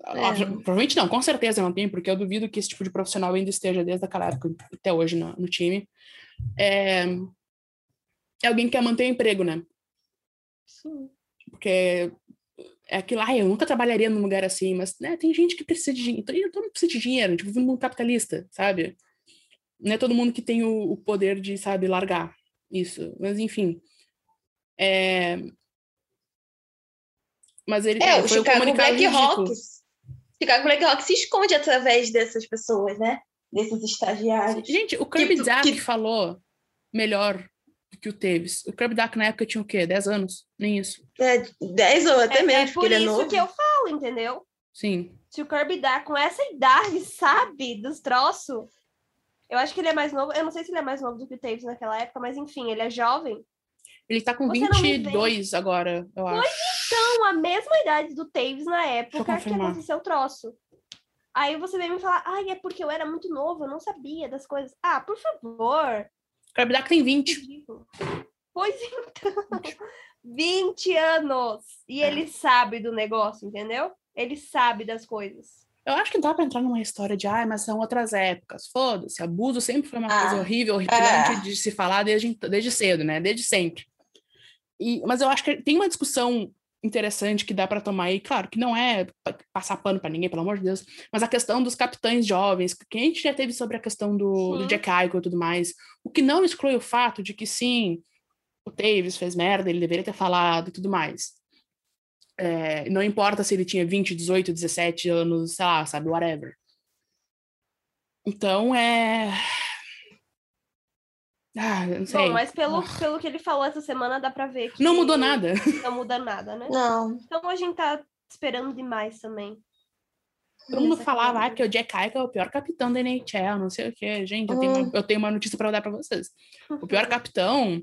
Speaker 3: Ah,
Speaker 2: É.
Speaker 3: Provavelmente não, com certeza não tem, porque eu duvido que esse tipo de profissional ainda esteja desde aquela época até hoje no, no time. É, é alguém que quer manter o emprego, né?
Speaker 1: Sim.
Speaker 3: Porque é aquilo, ah, eu nunca trabalharia num lugar assim, mas né, tem gente que precisa de dinheiro. Todo mundo precisa de dinheiro, tipo, num mundo capitalista, sabe? Não é todo mundo que tem o, o poder de, sabe, largar isso. Mas, enfim. É... Mas ele
Speaker 2: É, o
Speaker 3: um
Speaker 2: Chicago
Speaker 3: comunicado ridículo.
Speaker 2: Blackhawks. Chicago Blackhawks se esconde através dessas pessoas, né? Desses estagiários.
Speaker 3: Gente, o Kirby
Speaker 2: tu-
Speaker 3: Duck
Speaker 2: que-
Speaker 3: falou melhor do que o Taves. O Kirby Duck na época tinha o quê? 10 anos? Nem isso.
Speaker 2: É, 10 ou até
Speaker 1: É,
Speaker 2: menos,
Speaker 1: é
Speaker 2: porque
Speaker 1: por
Speaker 2: ele é
Speaker 1: isso
Speaker 2: novo.
Speaker 1: que eu falo, entendeu?
Speaker 3: Sim.
Speaker 1: Se o Kirby dá com essa idade, *laughs* sabe, dos troços. Eu acho que ele é mais novo. Eu não sei se ele é mais novo do que o Taves naquela época, mas enfim, ele é jovem.
Speaker 3: Ele tá com
Speaker 1: Você não me
Speaker 3: 22 agora, eu acho.
Speaker 1: Então, a mesma idade do Taves na época que aconteceu o troço. Aí você vem me falar, ai, é porque eu era muito novo, eu não sabia das coisas. Ah, por favor.
Speaker 3: Duck tem 20.
Speaker 1: Ridículo. Pois então. 20 anos. E ele sabe do negócio, entendeu? Ele sabe das coisas.
Speaker 3: Eu acho que dá pra entrar numa história de, ai, mas são outras épocas. Foda-se, abuso sempre foi uma
Speaker 2: Ah,
Speaker 3: coisa horrível, horripilante
Speaker 2: é.
Speaker 3: de se falar desde, desde cedo, né? Desde sempre. E, mas eu acho que tem uma discussão interessante que dá pra tomar aí, claro, que não é pa- passar pano pra ninguém, pelo amor de Deus, mas a questão dos capitães jovens, que a gente já teve sobre a questão do, do
Speaker 1: Sim.
Speaker 3: Jack Eichel e tudo mais, o que não exclui o fato de que sim, o Taves fez merda, ele deveria ter falado e tudo mais. É, não importa se ele tinha 20, 18, 17 anos, sei lá, sabe, whatever. Então é. Ah, não sei.
Speaker 1: Bom, mas pelo, pelo que ele falou essa semana, dá pra ver que
Speaker 3: Não mudou nada.
Speaker 1: não muda nada, né?
Speaker 2: Não.
Speaker 1: Então a gente tá esperando demais também.
Speaker 3: Todo mundo falava ah, que o Jack Eichel é o pior capitão da NHL, não sei o quê. Gente, eu, tenho uma,
Speaker 2: Hum.
Speaker 3: eu tenho uma notícia pra dar pra vocês. O pior *laughs* capitão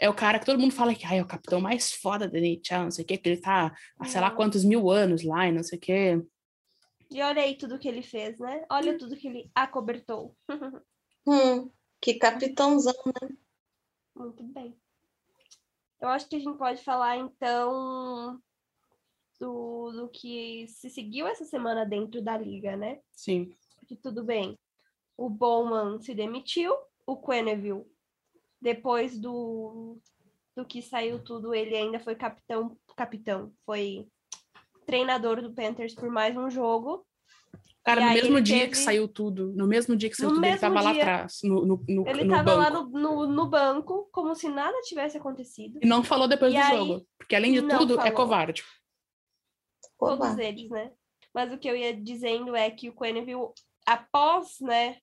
Speaker 3: é o cara que todo mundo fala que ah, é o capitão mais foda da NHL, não sei o quê, que ele tá há sei lá quantos mil anos lá e não sei o quê.
Speaker 1: E olha aí tudo que ele fez, né? Olha tudo que ele acobertou. *laughs*
Speaker 2: Hum, que capitãozão.
Speaker 1: Muito bem. Eu acho que a gente pode falar, então, do, do que se seguiu essa semana dentro da liga, né?
Speaker 3: Sim.
Speaker 1: Porque tudo bem. O Bowman se demitiu, o Quenneville, depois do, do que saiu tudo, ele ainda foi capitão, capitão, foi treinador do Panthers por mais um jogo.
Speaker 3: Cara,
Speaker 1: E
Speaker 3: no mesmo dia que
Speaker 1: teve-
Speaker 3: saiu tudo, no mesmo dia que saiu
Speaker 1: No
Speaker 3: tudo, ele tava lá
Speaker 1: dia.
Speaker 3: atrás, no, no, no,
Speaker 1: Ele
Speaker 3: no
Speaker 1: tava lá
Speaker 3: banco.
Speaker 1: no, no, no banco, como se nada tivesse acontecido.
Speaker 3: E não falou depois
Speaker 1: E
Speaker 3: do
Speaker 1: aí-
Speaker 3: jogo. Porque além de tudo, é
Speaker 1: falou.
Speaker 3: covarde.
Speaker 1: todos eles, né? Mas o que eu ia dizendo é que o Quenneville, após, né,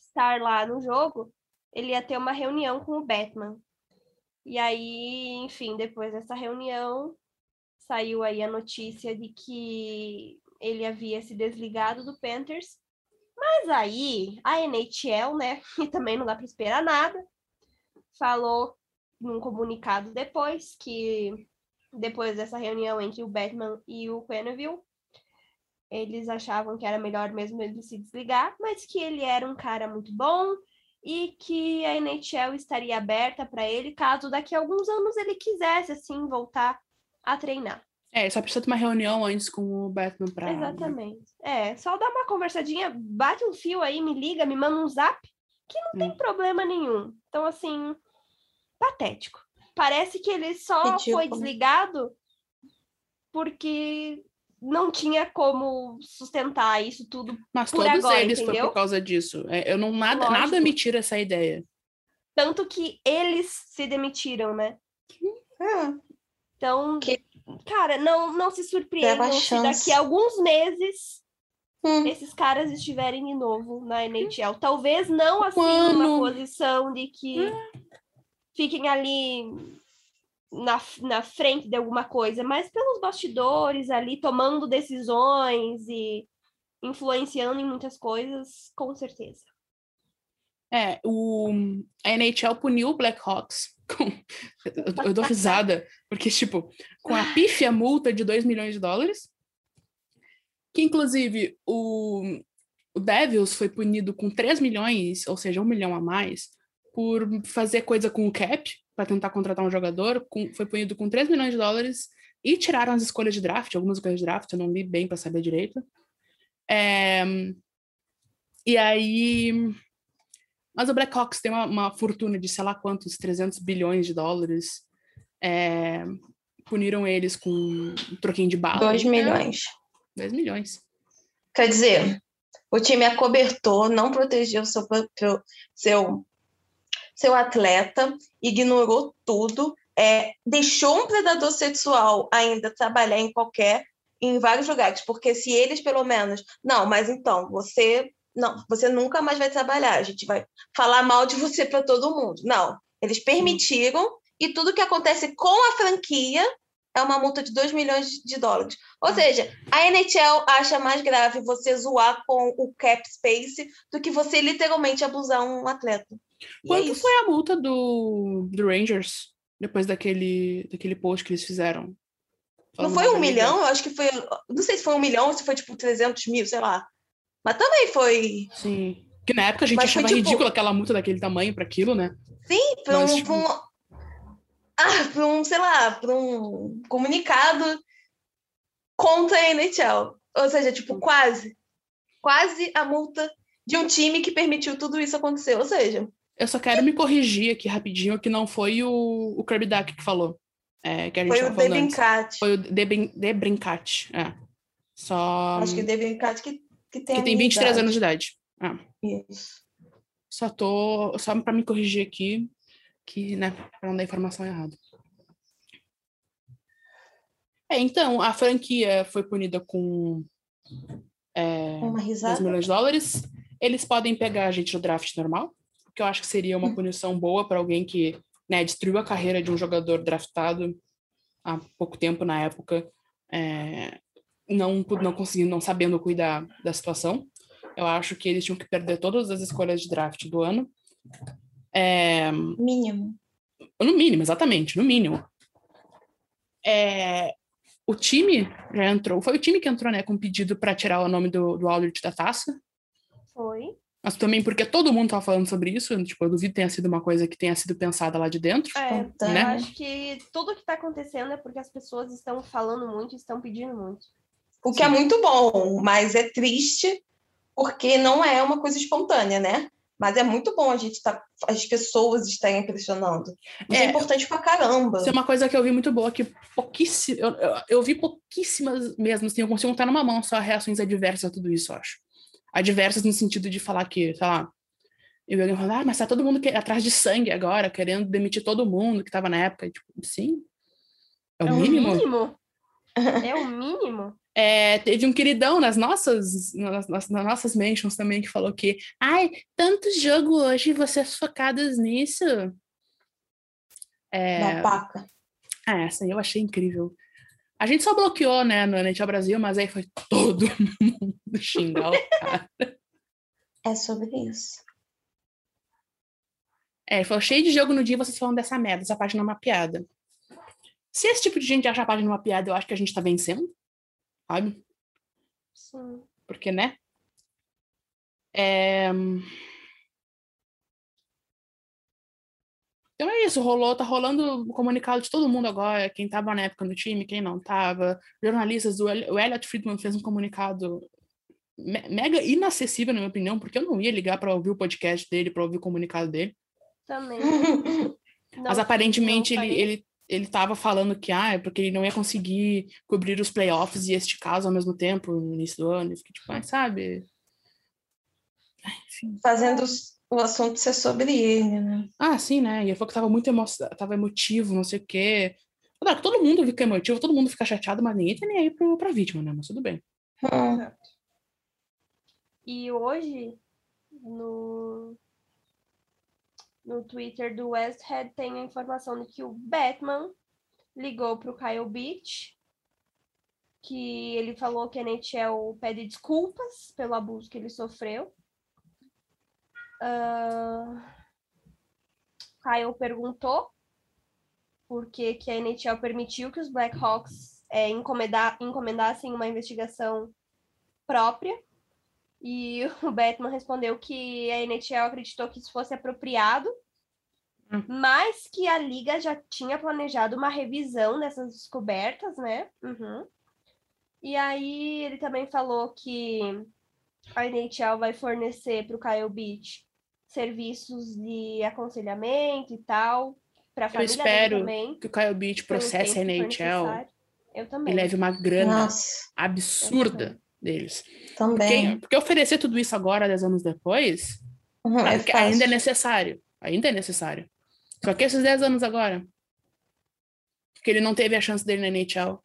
Speaker 1: estar lá no jogo, ele ia ter uma reunião com o Batman. E aí, enfim, depois dessa reunião, saiu aí a notícia de que ele havia se desligado do Panthers. Mas aí, a NHL, né, *laughs* e também não dá para esperar nada, falou num comunicado depois que depois dessa reunião entre o Batman e o Quenneville, eles achavam que era melhor mesmo ele se desligar, mas que ele era um cara muito bom e que a NHL estaria aberta para ele caso daqui a alguns anos ele quisesse assim voltar a treinar.
Speaker 3: É, só precisa ter uma reunião antes com o Batman pra.
Speaker 1: Exatamente. É, só dá uma conversadinha, bate um fio aí, me liga, me manda um zap, que não tem
Speaker 3: Hum.
Speaker 1: problema nenhum. Então, assim, patético. Parece que ele só foi
Speaker 2: Ridículo.
Speaker 1: desligado porque não tinha como sustentar isso tudo.
Speaker 3: Mas
Speaker 1: por
Speaker 3: todos
Speaker 1: agora,
Speaker 3: eles foi
Speaker 1: entendeu?
Speaker 3: por causa disso. É, eu não nada,
Speaker 1: Lógico.
Speaker 3: nada me tira essa ideia.
Speaker 1: Tanto que eles se demitiram, né?
Speaker 2: Hum,
Speaker 1: Então,
Speaker 2: Que-
Speaker 1: cara, não, não se surpreendam se daqui a alguns meses
Speaker 2: hum.
Speaker 1: esses caras estiverem de novo na NHL. Talvez não assim
Speaker 3: ano.
Speaker 1: numa posição de que fiquem ali na, na frente de alguma coisa, mas pelos bastidores ali, tomando decisões e influenciando em muitas coisas, com certeza.
Speaker 3: É, o, a NHL puniu o Blackhawks. Com, eu, eu dou risada, porque, tipo, com a pífia multa de 2 milhões de dólares, que inclusive o, o Devils foi punido com 3 milhões, ou seja, um milhão a mais, por fazer coisa com o cap, para tentar contratar um jogador, com- foi punido com 3 milhões de dólares e tiraram as escolhas de draft, algumas escolhas de draft, eu não li bem para saber direito. É, e aí. Mas o Blackhawks tem uma, uma fortuna de sei lá quantos, 300 bilhões de dólares. É, puniram eles com um troquinho de bala.
Speaker 2: 2 milhões.
Speaker 3: 2 milhões.
Speaker 2: Quer dizer, o time acobertou, não protegeu seu, seu, seu atleta, ignorou tudo, é, deixou um predador sexual ainda trabalhar em qualquer, em vários lugares, porque se eles pelo menos, não, mas então você não, você nunca mais vai trabalhar, a gente vai falar mal de você para todo mundo. Não, eles permitiram e tudo que acontece com a franquia é uma multa de 2 milhões de dólares. Ou seja, a NHL acha mais grave você zoar com o cap space do que você literalmente abusar um atleta. E é
Speaker 3: Quanto
Speaker 2: isso.
Speaker 3: foi a multa do, do Rangers depois daquele, daquele post que eles fizeram?
Speaker 2: Não
Speaker 3: Falando
Speaker 2: foi
Speaker 3: mal
Speaker 2: um milhão? Eu acho que foi. Não sei se foi um milhão ou se foi tipo 300 mil, sei lá. Mas também foi.
Speaker 3: Sim. Que na época a gente
Speaker 2: Mas foi,
Speaker 3: achava
Speaker 2: tipo-
Speaker 3: ridículo aquela multa daquele tamanho para aquilo, né?
Speaker 2: Sim, para um,
Speaker 3: tipo-
Speaker 2: pra um. Ah, para um, sei lá, para um comunicado contra a NHL. Ou seja, tipo, quase. Quase a multa de um time que permitiu tudo isso acontecer. Ou seja,
Speaker 3: Eu só quero me corrigir aqui rapidinho que não foi o, o Kirby Duck que falou. É, que a gente
Speaker 2: foi o
Speaker 3: falando antes.
Speaker 2: Debincat.
Speaker 3: Foi o Debrin- Debrincat. É. Só.
Speaker 2: Acho que o Debincat que, que tem.
Speaker 3: que tem
Speaker 2: minha
Speaker 3: 23
Speaker 2: idade.
Speaker 3: anos de idade. Ah,
Speaker 2: Isso.
Speaker 3: só tô. Só pra me corrigir aqui, que, né, pra não dar informação errada. É, então, a franquia foi punida com é,
Speaker 2: Uma
Speaker 3: 2
Speaker 2: risada.
Speaker 3: milhões de dólares. Eles podem pegar a gente no draft normal, que eu acho que seria uma punição boa para alguém que né, destruiu a carreira de um jogador draftado há pouco tempo na época, é, não, não conseguindo, não sabendo cuidar da situação. Eu acho que eles tinham que perder todas as escolhas de draft do ano. É,
Speaker 2: Mínimo.
Speaker 3: no mínimo, exatamente, no mínimo. É, o time já entrou, foi o time que entrou, né, com pedido para tirar o nome do, do Aldrich da taça,
Speaker 1: Foi.
Speaker 3: mas também porque todo mundo tava falando sobre isso, tipo, eu duvido que tenha sido uma coisa que tenha sido pensada lá de dentro.
Speaker 1: É,
Speaker 2: Espontâneo.
Speaker 1: eu acho que tudo que tá acontecendo é porque as pessoas estão falando muito estão pedindo muito.
Speaker 2: O que é muito bom, mas é triste porque não é uma coisa espontânea, né? Mas é muito bom a gente tá, as pessoas estarem pressionando. Isso é,
Speaker 3: É,
Speaker 2: importante pra caramba.
Speaker 3: Isso é uma coisa que eu vi muito boa, que pouquíssimas. Eu, eu, eu vi pouquíssimas mesmo, assim, eu consigo contar numa mão só reações adversas a tudo isso, eu acho. Adversas no sentido de falar que, sei lá, eu vi alguém falando, ah, mas tá todo mundo que- atrás de sangue agora, querendo demitir todo mundo que tava na época. E, tipo, sim. É o
Speaker 2: É o
Speaker 3: mínimo.
Speaker 1: mínimo? *laughs* É o mínimo?
Speaker 3: É, teve um queridão nas nossas, nas, nas- nossas mentions também que falou que, ai, tanto jogo hoje, vocês focadas nisso. É,
Speaker 2: Babaca.
Speaker 3: ah, essa aí eu achei incrível. A gente só bloqueou, né, no NHL Brasil, mas aí foi todo *laughs* mundo xingar o cara.
Speaker 2: É sobre isso.
Speaker 3: É, falou, cheio de jogo no dia, vocês falam dessa merda, essa página é uma piada. Se esse tipo de gente acha a página uma piada, eu acho que a gente tá vencendo, sabe?
Speaker 1: Sim.
Speaker 3: Porque, né? É... Então é isso, rolou, tá rolando o comunicado de todo mundo agora, quem tava na época no time, quem não tava, jornalistas, o, El o Elliot Friedman fez um comunicado me- mega inacessível, na minha opinião, porque eu não ia ligar pra ouvir o podcast dele, pra ouvir o comunicado dele,
Speaker 1: Também. *laughs*
Speaker 3: mas
Speaker 1: Não-
Speaker 3: aparentemente
Speaker 1: não
Speaker 3: ele, ele, ele tava falando que, ah, é porque ele não ia conseguir cobrir os playoffs e este caso ao mesmo tempo, no início do ano, eu fiquei tipo, ah, sabe... Enfim.
Speaker 2: Fazendo o assunto ser sobre ele, né?
Speaker 3: Ah, sim, né? E ele falou que tava muito emo... tava emotivo, não sei o quê. Claro, que todo mundo fica emotivo, todo mundo fica chateado, mas ninguém tá nem aí pro, pra vítima, né? Mas tudo bem.
Speaker 2: Hum.
Speaker 1: E hoje, no, no Twitter do West Head, tem a informação de que o Batman ligou para o Kyle Beach, que ele falou que a NHL pede desculpas pelo abuso que ele sofreu. Ah, Kyle perguntou por que, que a NHL permitiu que os Blackhawks é, encomendassem uma investigação própria. E o Batman respondeu que a NHL acreditou que isso fosse apropriado,
Speaker 3: Hum.
Speaker 1: mas que a liga já tinha planejado uma revisão dessas descobertas, né? Uhum. E aí ele também falou que a NHL vai fornecer para o Kyle Beach serviços de aconselhamento e tal, pra
Speaker 3: Eu
Speaker 1: família dele
Speaker 3: espero
Speaker 1: também.
Speaker 3: que o Kyle Beach processe a NHL.
Speaker 1: Eu
Speaker 3: e
Speaker 1: também.
Speaker 3: leve uma grana
Speaker 2: Nossa,
Speaker 3: absurda deles.
Speaker 2: Também.
Speaker 3: Porque, porque oferecer tudo isso agora, 10 anos depois,
Speaker 2: Uhum,
Speaker 3: é ainda é necessário. Ainda é necessário. Só que esses 10 anos agora, que ele não teve a chance dele na NHL,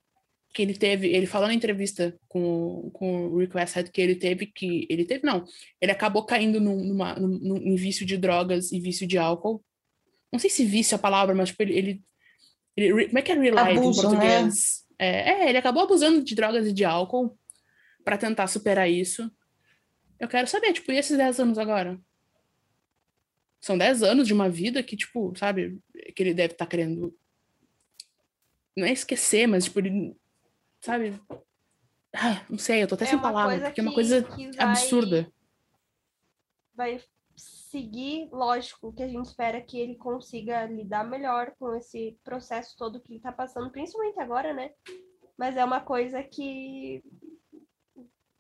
Speaker 3: que ele teve, ele falou na entrevista com, com o Rick Westhead que ele teve que, ele teve, não, ele acabou caindo num, numa, num, num- vício de drogas e vício de álcool. Não sei se vício é a palavra, mas tipo, ele, ele, ele- como é que é relied
Speaker 2: Abuso,
Speaker 3: em português? É, é, ele acabou abusando de drogas e de álcool pra tentar superar isso. Eu quero saber, tipo, e esses 10 anos agora? São 10 anos de uma vida que, tipo, sabe, que ele deve estar querendo. Não é esquecer, mas, tipo, ele. Sabe? Ah, não sei, eu tô até
Speaker 1: É
Speaker 3: sem palavras, porque é uma
Speaker 1: que-
Speaker 3: coisa
Speaker 1: que vai-
Speaker 3: absurda.
Speaker 1: vai seguir, lógico, que a gente espera que ele consiga lidar melhor com esse processo todo que ele tá passando, principalmente agora, né? Mas é uma coisa que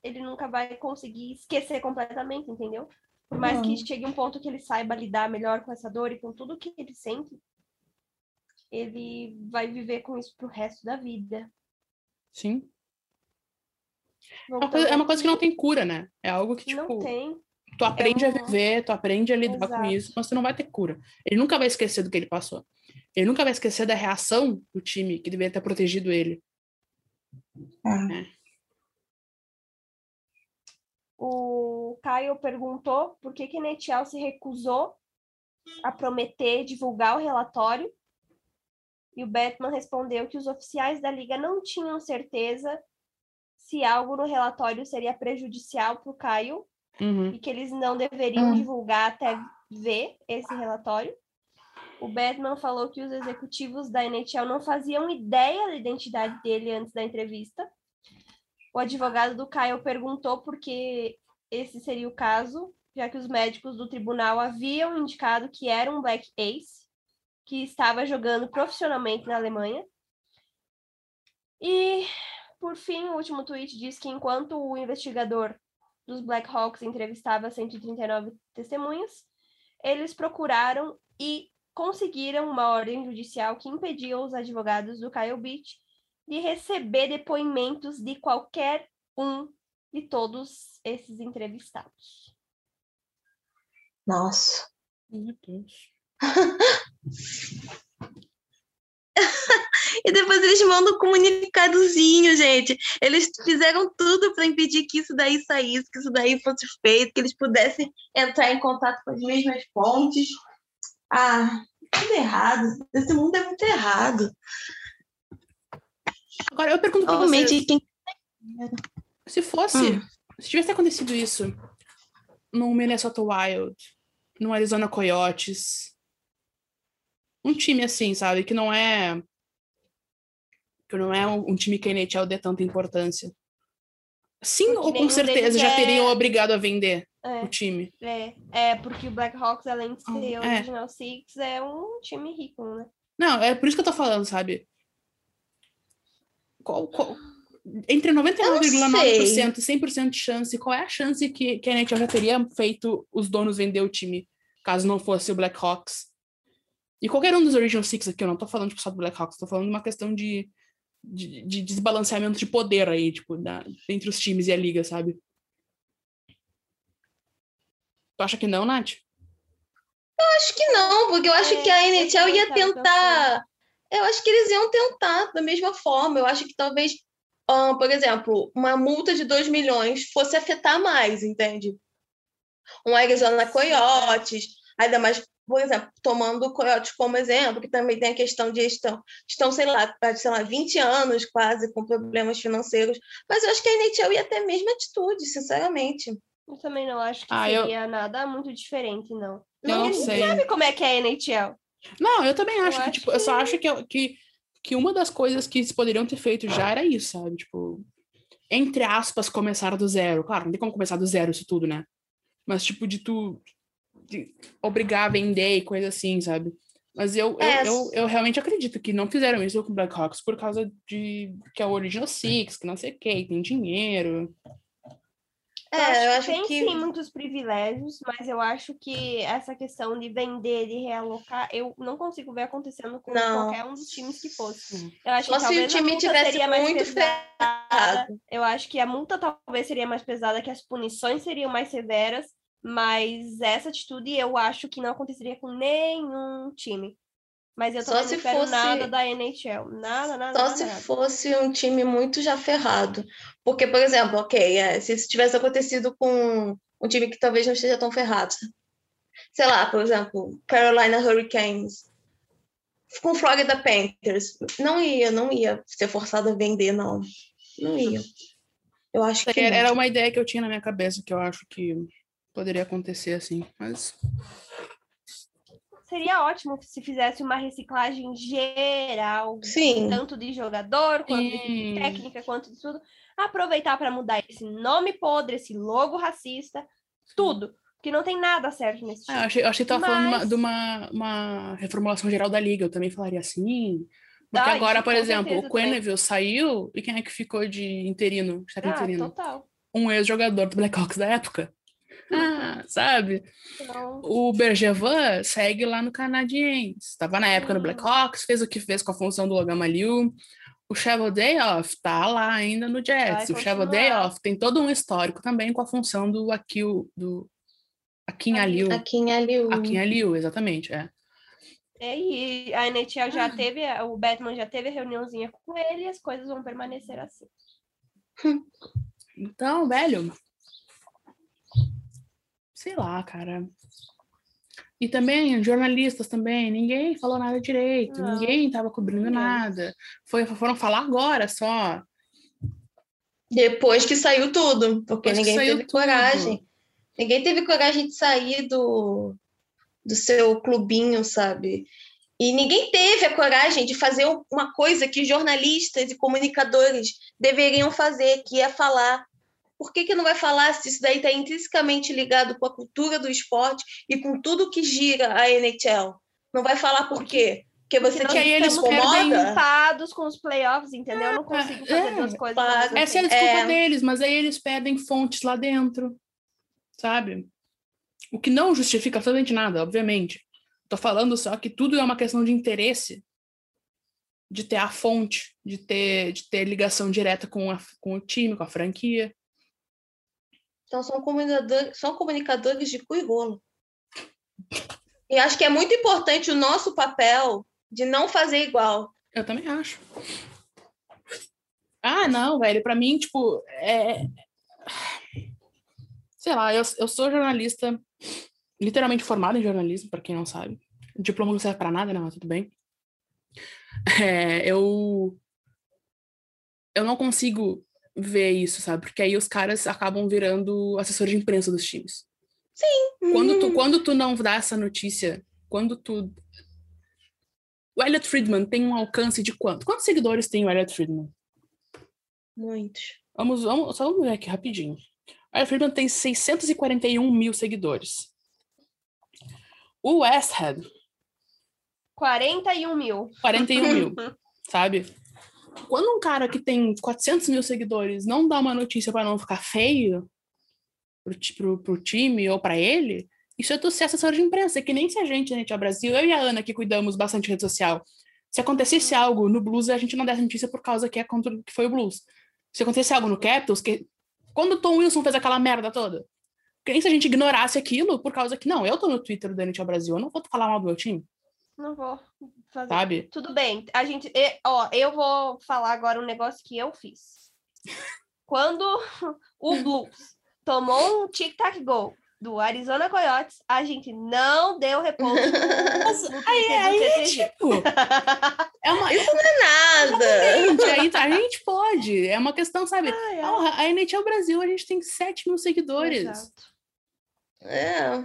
Speaker 1: ele nunca vai conseguir esquecer completamente, entendeu? Por mais
Speaker 2: Não.
Speaker 1: que chegue um ponto que ele saiba lidar melhor com essa dor e com tudo que ele sente, ele vai viver com isso pro resto da vida.
Speaker 3: Sim. É uma, coisa, é uma coisa que não tem cura, né? É algo que, tipo,
Speaker 1: Não tem.
Speaker 3: tu aprende a
Speaker 1: um-
Speaker 3: viver, tu aprende a lidar com
Speaker 1: Exato.
Speaker 3: isso, mas tu não vai ter cura. Ele nunca vai esquecer do que ele passou. Ele nunca vai esquecer da reação do time que deveria ter protegido ele.
Speaker 1: O Caio perguntou por que que a NHL se recusou a prometer divulgar o relatório. E o Batman respondeu que os oficiais da liga não tinham certeza se algo no relatório seria prejudicial para o Caio
Speaker 3: Uhum.
Speaker 1: e que eles não deveriam
Speaker 2: Hum.
Speaker 1: divulgar até ver esse relatório. O Batman falou que os executivos da NHL não faziam ideia da identidade dele antes da entrevista. O advogado do Kyle perguntou por que esse seria o caso, já que os médicos do tribunal haviam indicado que era um Black Ace, que estava jogando profissionalmente na Alemanha. E, por fim, o último tweet diz que enquanto o investigador dos Blackhawks entrevistava 139 testemunhas, eles procuraram e conseguiram uma ordem judicial que impediu os advogados do Kyle Beach de receber depoimentos de qualquer um de todos esses entrevistados.
Speaker 2: Nossa. *laughs* E depois eles mandam um comunicadozinho, gente. Eles fizeram tudo para impedir que isso daí saísse, que isso daí fosse feito, que eles pudessem entrar em contato com as mesmas fontes. Ah, tudo errado. Esse mundo é muito errado.
Speaker 3: Agora, eu pergunto pra vocês,
Speaker 2: quem
Speaker 3: se fosse,
Speaker 2: Hum.
Speaker 3: se tivesse acontecido isso no Minnesota Wild, no Arizona Coyotes, um time assim, sabe, que não é que não é um um time que a NHL dê tanta importância. Sim,
Speaker 1: Porque
Speaker 3: ou com certeza já
Speaker 1: é-
Speaker 3: teriam obrigado a vender
Speaker 1: É,
Speaker 3: o time.
Speaker 1: é, é porque o Blackhawks, além de ser
Speaker 3: É.
Speaker 1: o Original Six, é um time rico, né?
Speaker 3: Não, é por isso que eu tô falando, sabe? Qual, qual- entre 99,9% e 100% de chance, qual é a chance que, que a NHL já teria feito os donos vender o time, caso não fosse o Blackhawks? E qualquer um dos Original Six aqui, eu não tô falando tipo, só do Blackhawks, tô falando de uma questão de, de, de desbalanceamento de poder aí, tipo, da, entre os times e a liga, sabe? Tu acha que não, Nath?
Speaker 2: Acho que não, porque eu acho
Speaker 1: É,
Speaker 2: que a
Speaker 1: eu
Speaker 2: NHL ia tentar. Eu acho que eles iam tentar da mesma forma. Eu acho que talvez, ah, por exemplo, uma multa de 2 milhões fosse afetar mais, entende? Um Arizona Coyotes, ainda mais, por exemplo, tomando o Coyotes como exemplo, que também tem a questão de estão, estão sei lá, há, sei lá, 20 anos quase com problemas financeiros. Mas eu acho que a NHL ia ter a mesma atitude, sinceramente.
Speaker 1: Eu também não acho que
Speaker 3: Ah, eu-
Speaker 1: seria nada muito diferente, não.
Speaker 3: Eu não
Speaker 1: Ninguém
Speaker 3: sei.
Speaker 1: sabe como é que é a NHL.
Speaker 3: Não, eu também acho
Speaker 1: Eu
Speaker 3: que,
Speaker 1: acho
Speaker 3: tipo, eu só acho que, que, que uma das coisas que eles poderiam ter feito já era isso, sabe? Tipo, entre aspas, começar do zero. Claro, não tem como começar do zero isso tudo, né? Mas, tipo, de tu de obrigar a vender e coisa assim, sabe? Mas eu, eu,
Speaker 2: É.
Speaker 3: eu, eu realmente acredito que não fizeram isso com o Blackhawks por causa de que é o Original Six, que não sei o que, tem dinheiro.
Speaker 1: Eu
Speaker 2: É, eu
Speaker 1: acho tem
Speaker 2: que.
Speaker 1: sim muitos privilégios, mas eu acho que essa questão de vender e realocar, eu não consigo ver acontecendo com
Speaker 2: Não.
Speaker 1: qualquer um dos times que fosse. Eu acho
Speaker 2: Só
Speaker 1: que
Speaker 2: se o time tivesse muito ferrado.
Speaker 1: Eu acho que a multa talvez seria mais pesada, que as punições seriam mais severas, mas essa atitude eu acho que não aconteceria com nenhum time. Mas eu
Speaker 2: Só
Speaker 1: também não
Speaker 2: se
Speaker 1: espero
Speaker 2: fosse-
Speaker 1: nada da NHL. Nada, nada,
Speaker 2: Só
Speaker 1: nada,
Speaker 2: se
Speaker 1: nada.
Speaker 2: fosse um time muito já ferrado. Porque, por exemplo, ok, é, se isso tivesse acontecido com um time que talvez não esteja tão ferrado. Sei lá, por exemplo, Carolina Hurricanes. Com Florida Panthers. Não ia, não ia ser forçado a vender, não. Não ia. Eu acho que
Speaker 3: Era
Speaker 2: não.
Speaker 3: era uma ideia que eu tinha na minha cabeça, que eu acho que poderia acontecer assim, mas
Speaker 1: Seria ótimo se fizesse uma reciclagem geral,
Speaker 2: Sim.
Speaker 1: tanto de jogador, quanto de
Speaker 3: Sim.
Speaker 1: técnica, quanto de tudo. Aproveitar para mudar esse nome podre, esse logo racista, tudo. Porque não tem nada certo nesse
Speaker 3: Ah,
Speaker 1: time.
Speaker 3: eu achei, achei que tava falando de uma-
Speaker 1: Mas-
Speaker 3: de uma, uma reformulação geral da liga, eu também falaria assim. Porque
Speaker 1: Ah,
Speaker 3: agora,
Speaker 1: isso
Speaker 3: por exemplo, o Quenneville saiu e quem é que ficou de interino? de
Speaker 1: Ah,
Speaker 3: interino?
Speaker 1: total.
Speaker 3: Um ex-jogador do Blackhawks da época. Ah, *laughs* sabe?
Speaker 1: Então,
Speaker 3: O Bergevin segue lá no Canadiens. Estava na época no. Blackhawks, fez o que fez com a função do Logan Maliu. O Cheveldayoff tá lá ainda no Jets.
Speaker 1: Vai
Speaker 3: o Cheveldayoff tem todo um histórico também com a função do Akil, do Akin Aliu.
Speaker 2: Em Aliu.
Speaker 3: Akin Aliu, exatamente, é.
Speaker 1: é, e a NHL
Speaker 3: Ah.
Speaker 1: já teve, o Batman já teve a reuniãozinha com ele e as coisas vão permanecer assim. *laughs*
Speaker 3: Então, velho. Sei lá, cara. E também, jornalistas também, ninguém falou nada direito,
Speaker 1: Não,
Speaker 3: ninguém tava cobrindo nada. Foi, foram falar agora só.
Speaker 2: Depois que saiu tudo, porque
Speaker 3: Depois
Speaker 2: ninguém teve
Speaker 3: tudo.
Speaker 2: coragem. Ninguém teve coragem de sair do, do seu clubinho, sabe? E ninguém teve a coragem de fazer uma coisa que jornalistas e comunicadores deveriam fazer, que é falar. Por que, que não vai falar se isso daí está intrinsecamente ligado com a cultura do esporte e com tudo que gira a NHL? Não vai falar por quê? Porque você
Speaker 1: Porque
Speaker 3: nós eles
Speaker 2: incomoda?
Speaker 1: preocupados com os playoffs, entendeu? Eu não consigo fazer
Speaker 3: é,
Speaker 1: duas coisas.
Speaker 2: claro.
Speaker 3: Essa é a
Speaker 1: tempo.
Speaker 3: desculpa
Speaker 2: É.
Speaker 3: deles, mas aí eles pedem fontes lá dentro, sabe? O que não justifica absolutamente nada, obviamente. Tô falando só que tudo é uma questão de interesse, de ter a fonte, de ter, de ter ligação direta com, a, com o time, com a franquia.
Speaker 2: Então são comunicadores, são comunicadores de cu e rolo. E acho que é muito importante o nosso papel de não fazer igual.
Speaker 3: Eu também acho. Ah, não, velho, pra mim, tipo, é. Sei lá, eu, eu sou jornalista, literalmente formada em jornalismo, pra quem não sabe. O diploma não serve pra nada, né? Mas tudo bem. É, eu. Eu não consigo ver isso, sabe? Porque aí os caras acabam virando assessor de imprensa dos times. Quando tu, quando tu não dá essa notícia, quando tu. O Elliot Friedman tem um alcance de quanto? Quantos seguidores tem o Elliot Friedman?
Speaker 2: Muitos.
Speaker 3: Vamos, vamos, só vamos ver aqui rapidinho. O Elliot Friedman tem 641 mil seguidores. O Westhead,
Speaker 1: 41 mil.
Speaker 3: 41 mil, *laughs* sabe? Quando um cara que tem 400 mil seguidores não dá uma notícia para não ficar feio pro, pro, pro time ou para ele, isso é tu ser assessor de imprensa. É que nem se a gente, gente, ao Brasil, eu e a Ana que cuidamos bastante de rede social. Se acontecesse algo no Blues, a gente não desse notícia por causa que é contra que foi o Blues. Se acontecesse algo no Capitals, que quando o Tom Wilson fez aquela merda toda, que nem se a gente ignorasse aquilo por causa que, não, eu tô no Twitter do NHL Brasil, eu não vou falar mal do meu time,
Speaker 1: Não vou fazer.
Speaker 3: sabe?
Speaker 1: Tudo bem. A gente, ó, eu vou falar agora um negócio que eu fiz. Quando *laughs* o Blues tomou um tic-tac gol do Arizona Coyotes, a gente não deu repouso *laughs* no
Speaker 3: Aí, aí,
Speaker 1: TTG. *laughs*
Speaker 3: tipo, é uma,
Speaker 2: Isso não é nada.
Speaker 3: Gente, aí a gente pode. É uma questão, sabe?
Speaker 1: Ai, ai.
Speaker 3: Porra, a NHL Brasil, a gente tem 7 mil seguidores.
Speaker 1: Exato.
Speaker 2: É.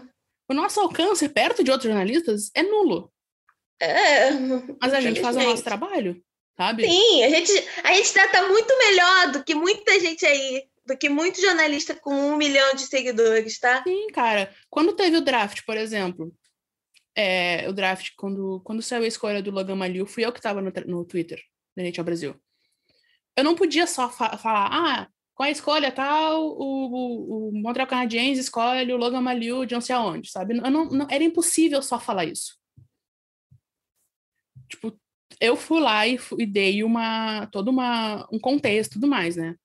Speaker 3: O nosso alcance perto de outros jornalistas é nulo.
Speaker 2: É.
Speaker 3: Mas a gente faz o nosso trabalho, sabe?
Speaker 2: Sim, a gente, a gente trata muito melhor do que muita gente aí, do que muito jornalista com um milhão de seguidores, tá?
Speaker 3: Sim, cara. Quando teve o draft, por exemplo, é, o draft, quando, quando saiu a escolha do Logan Maliu, fui eu que tava no, no Twitter da NHL Brasil. Eu não podia só fa- falar, ah, com a escolha tal, o, o, o Montreal Canadiens escolhe o Logan Maliu de não sei aonde, sabe? Eu não, não, era impossível só falar isso. Tipo, eu fui lá e, e dei uma, todo uma, um contexto e tudo mais, né?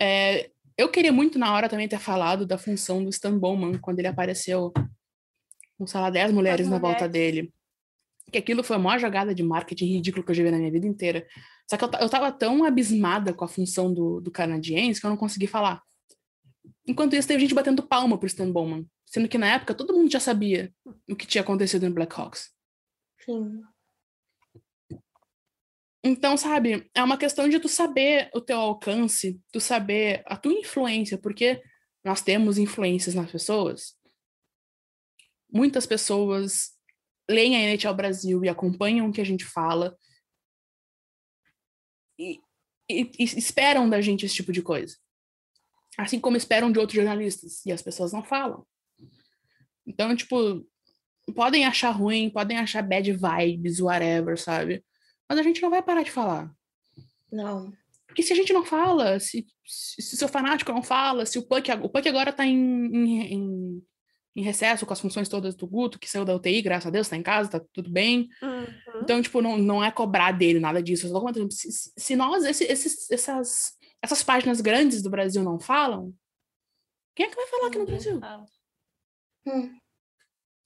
Speaker 3: É, eu queria muito na hora também ter falado da função do Stan Bowman quando ele apareceu com, sei lá, 10 mulheres na volta dele. Que aquilo foi a maior jogada de marketing ridículo que eu já vi na minha vida inteira. Só que eu, eu tava tão abismada com a função do, do canadiense que eu não consegui falar. Enquanto isso, teve gente batendo palma pro Stan Bowman. Sendo que na época todo mundo já sabia o que tinha acontecido no Blackhawks.
Speaker 2: Sim.
Speaker 3: Então, sabe, é uma questão de tu saber o teu alcance, tu saber a tua influência, porque nós temos influências nas pessoas. Muitas pessoas leem a NHL Brasil e acompanham o que a gente fala e, e, e esperam da gente esse tipo de coisa. Assim como esperam de outros jornalistas, e as pessoas não falam. Então, tipo, podem achar ruim, podem achar bad vibes, whatever, sabe? Mas a gente não vai parar de falar.
Speaker 2: Não.
Speaker 3: Porque se a gente não fala, se, se, se o seu fanático não fala, se o Puck, o Puck agora tá em, em, em, em, recesso com as funções todas do Guto, que saiu da UTI, graças a Deus, tá em casa, tá tudo bem.
Speaker 1: Uhum.
Speaker 3: Então, tipo, não, não é cobrar dele nada disso. Se, se nós, esse, esses, essas, essas páginas grandes do Brasil não falam, quem é que vai falar aqui no Brasil?
Speaker 2: Hum.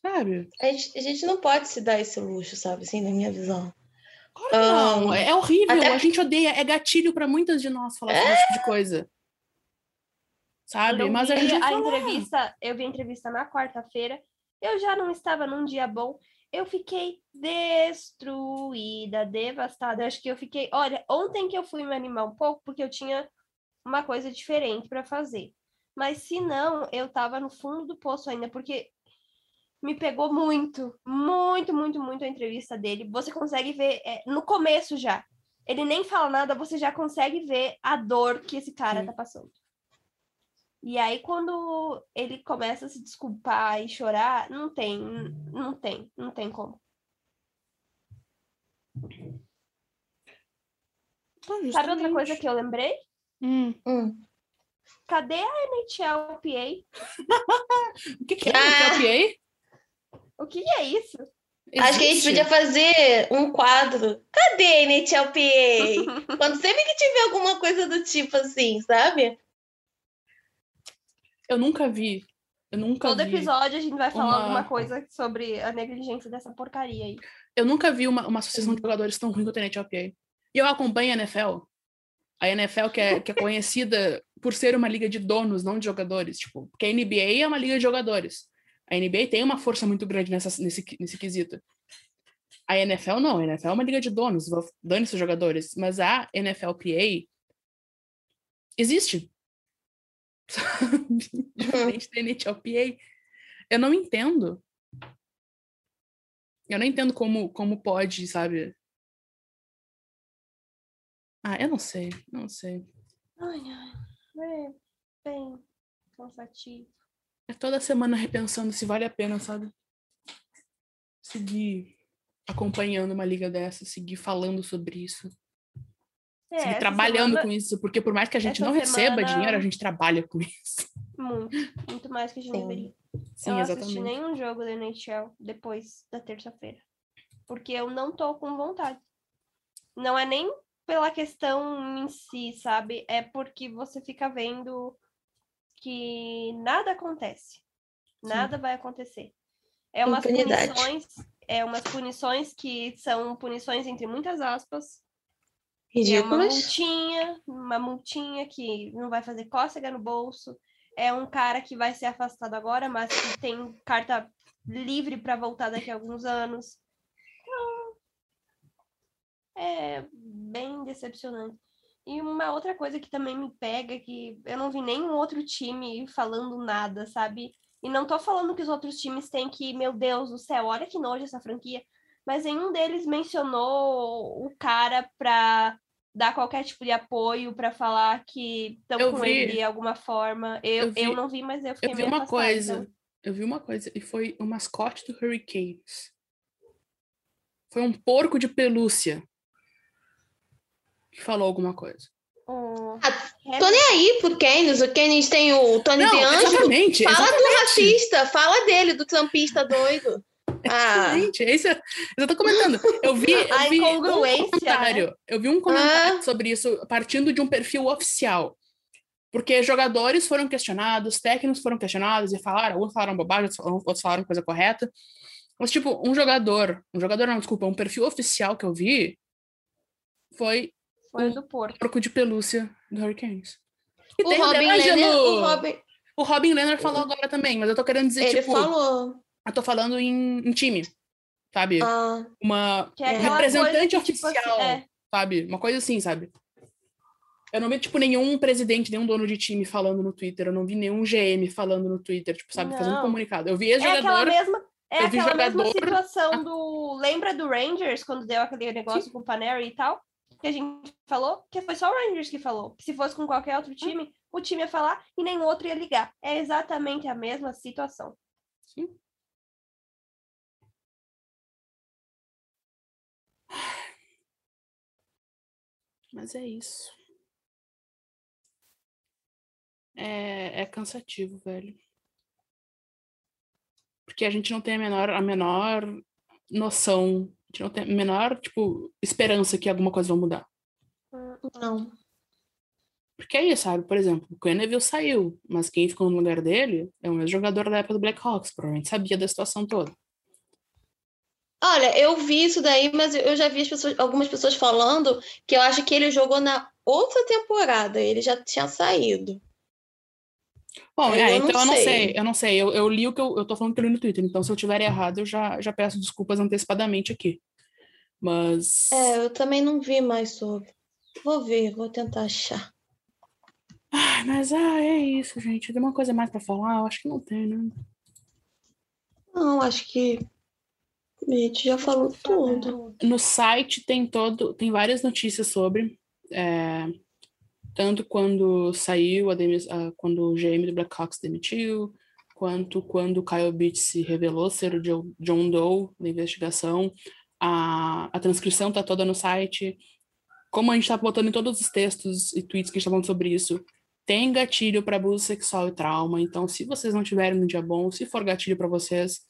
Speaker 3: Sabe?
Speaker 2: A gente, a gente não pode se dar esse luxo, sabe, assim, na minha visão.
Speaker 3: Claro não,
Speaker 2: Um,
Speaker 3: é horrível,
Speaker 2: até-
Speaker 3: a gente odeia, é gatilho pra muitas de nós falar sobre esse tipo de coisa. Sabe?
Speaker 1: Eu
Speaker 3: Mas a gente
Speaker 1: a entrevista, eu vi a entrevista na quarta-feira. Eu já não estava num dia bom. Eu fiquei destruída, devastada. Acho que eu fiquei. Olha, ontem que eu fui me animar um pouco, porque eu tinha uma coisa diferente para fazer. Mas se não, eu tava no fundo do poço ainda, porque me pegou muito, muito, muito, muito a entrevista dele. Você consegue ver é, no começo já. Ele nem fala nada, você já consegue ver a dor que esse cara
Speaker 3: Sim.
Speaker 1: tá passando. E aí, quando ele começa a se desculpar e chorar, não tem, não tem, não tem como.
Speaker 3: "Ah,
Speaker 1: Sabe outra coisa
Speaker 3: justamente."
Speaker 1: que eu lembrei?
Speaker 3: Hum,
Speaker 2: Hum.
Speaker 1: Cadê a NHLPA? *laughs*
Speaker 3: o que, que é
Speaker 2: Ah.
Speaker 3: o PA?
Speaker 1: O que é isso?
Speaker 2: Acho que a gente
Speaker 3: Existe?
Speaker 2: podia fazer um quadro. Cadê a NHLPA? *laughs* Quando sempre que tiver alguma coisa do tipo assim, sabe?
Speaker 3: Eu nunca vi. Eu nunca
Speaker 1: Todo
Speaker 3: vi.
Speaker 1: episódio a gente vai falar
Speaker 3: uma-
Speaker 1: alguma coisa sobre a negligência dessa porcaria aí.
Speaker 3: Eu nunca vi uma, uma associação de jogadores tão ruim quanto a NHLPA. E eu acompanho a NFL. A NFL que é, que é conhecida por ser uma liga de donos, não de jogadores. Tipo, porque a NBA é uma liga de jogadores. A NBA tem uma força muito grande nessa, nesse, nesse quesito. A NFL não, a NFL é uma liga de donos, dane-se os jogadores. Mas a NFLPA existe. *laughs* Diferente da NHLPA. Eu não entendo. Eu não entendo como, como pode, sabe? Ah, eu não sei, não sei.
Speaker 1: Ai, ai. É bem cansativo.
Speaker 3: É toda semana repensando se vale a pena, sabe? Seguir acompanhando uma liga dessa, seguir falando sobre isso,
Speaker 1: É,
Speaker 3: seguir trabalhando
Speaker 1: semana,
Speaker 3: com isso, porque por mais que a gente
Speaker 1: essa
Speaker 3: não receba
Speaker 1: semana-
Speaker 3: dinheiro, a gente trabalha com isso.
Speaker 1: Muito, muito mais que a gente
Speaker 2: Sim.
Speaker 1: deveria.
Speaker 3: Sim,
Speaker 1: eu não assisti
Speaker 3: exatamente.
Speaker 1: nenhum jogo da NHL depois da terça-feira. Porque eu não tô com vontade. Não é nem pela questão em si, sabe? É porque você fica vendo que nada acontece. Nada vai acontecer. É umas
Speaker 2: Impunidade.
Speaker 1: punições, é umas punições que são punições entre muitas aspas. É uma
Speaker 2: Ridículas.
Speaker 1: multinha, uma multinha que não vai fazer cócega no bolso. É um cara que vai ser afastado agora, mas que tem carta livre para voltar daqui a alguns anos. Então, é bem decepcionante. E uma outra coisa que também me pega é que eu não vi nenhum outro time falando nada, sabe? E não tô falando que os outros times têm que, meu Deus do céu, olha que nojo essa franquia. Mas nenhum deles mencionou o cara pra dar qualquer tipo de apoio, pra falar que estão com
Speaker 3: vi.
Speaker 1: ele de alguma forma. Eu,
Speaker 3: Eu vi-
Speaker 1: eu não vi, mas eu fiquei
Speaker 3: Eu vi uma
Speaker 1: afastada,
Speaker 3: coisa,
Speaker 1: então.
Speaker 3: eu vi uma coisa, e foi o mascote do Hurricanes. Foi um porco de pelúcia que falou alguma coisa.
Speaker 1: o
Speaker 2: Tô nem aí pro Keynes. O Keynes tem o Tony
Speaker 3: Não,
Speaker 2: DeAngelo.
Speaker 3: exatamente.
Speaker 2: Fala
Speaker 3: exatamente.
Speaker 2: do racista, fala dele, do trampista doido. Ah, *laughs*
Speaker 3: Exatamente, é isso, eu tô comentando. Eu vi, eu vi um
Speaker 1: né?
Speaker 3: comentário, eu vi um comentário sobre isso partindo de um perfil oficial. Porque jogadores foram questionados, técnicos foram questionados e falaram, uns falaram bobagem, outros falaram coisa correta. Mas, tipo, um jogador, um jogador não, desculpa, um perfil oficial que eu vi foi
Speaker 1: foi do Porto.
Speaker 3: porco de pelúcia do Hurricanes. E
Speaker 2: o
Speaker 3: tem
Speaker 2: Robin. Leonard, o Robin,
Speaker 3: O Robin Leonard falou agora também, mas eu tô querendo dizer,
Speaker 2: ele
Speaker 3: tipo,
Speaker 2: falou.
Speaker 3: eu tô falando em, em time, sabe?
Speaker 2: Ah,
Speaker 3: Uma
Speaker 1: é
Speaker 2: É.
Speaker 3: representante
Speaker 1: coisa que, tipo,
Speaker 3: oficial,
Speaker 1: assim, é,
Speaker 3: sabe? Uma coisa assim, sabe? Eu não vi, tipo, nenhum presidente, nenhum dono de time falando no Twitter. Eu não vi nenhum GM falando no Twitter, tipo, sabe, fazendo
Speaker 1: Não.
Speaker 3: comunicado. Eu vi
Speaker 1: é aquela
Speaker 3: ex-jogador.
Speaker 1: mesma. É
Speaker 3: eu vi
Speaker 1: aquela mesma
Speaker 3: jogador-
Speaker 1: situação do. Lembra do Rangers, quando deu aquele negócio com o Panera e tal? Que a gente falou? Que foi só o Rangers que falou. Que se fosse com qualquer outro time, o time ia falar e nenhum outro ia ligar. É exatamente a mesma situação.
Speaker 3: Sim. Mas é isso. É, é cansativo, velho. Porque a gente não tem a menor, a menor noção, gente não tem a menor, tipo, esperança que alguma coisa vai mudar.
Speaker 2: não.
Speaker 3: Porque é isso, sabe? Por exemplo, o Quenneville saiu, mas quem ficou no lugar dele é um ex-jogador da época do Blackhawks, provavelmente sabia da situação toda.
Speaker 2: Olha, eu vi isso daí, mas eu já vi as pessoas- algumas pessoas falando que eu acho que ele jogou na outra temporada, ele já tinha saído.
Speaker 3: Bom,
Speaker 2: Eu
Speaker 3: é,
Speaker 2: não
Speaker 3: então eu não
Speaker 2: sei.
Speaker 3: sei, eu não sei. Eu, eu li o que eu, eu tô falando que eu li no Twitter, então se eu tiver errado, eu já, já peço desculpas antecipadamente aqui. Mas.
Speaker 2: É, eu também não vi mais sobre. Vou ver, vou tentar achar.
Speaker 3: Ai, mas ah, é isso, gente. Tem uma coisa mais pra falar? Eu acho que não tem, né?
Speaker 2: Não, acho que a gente já falou tudo.
Speaker 3: No site tem todo, tem várias notícias sobre. é, tanto quando saiu a demis, a- quando o GM do Blackhawks demitiu, quanto quando o Kyle Beach se revelou ser o Jo- John Doe da investigação. A, a transcrição tá toda no site. Como a gente tá botando em todos os textos e tweets que gente tá sobre isso, tem gatilho para abuso sexual e trauma. Então, se vocês não tiverem um dia bom, se for gatilho para vocês,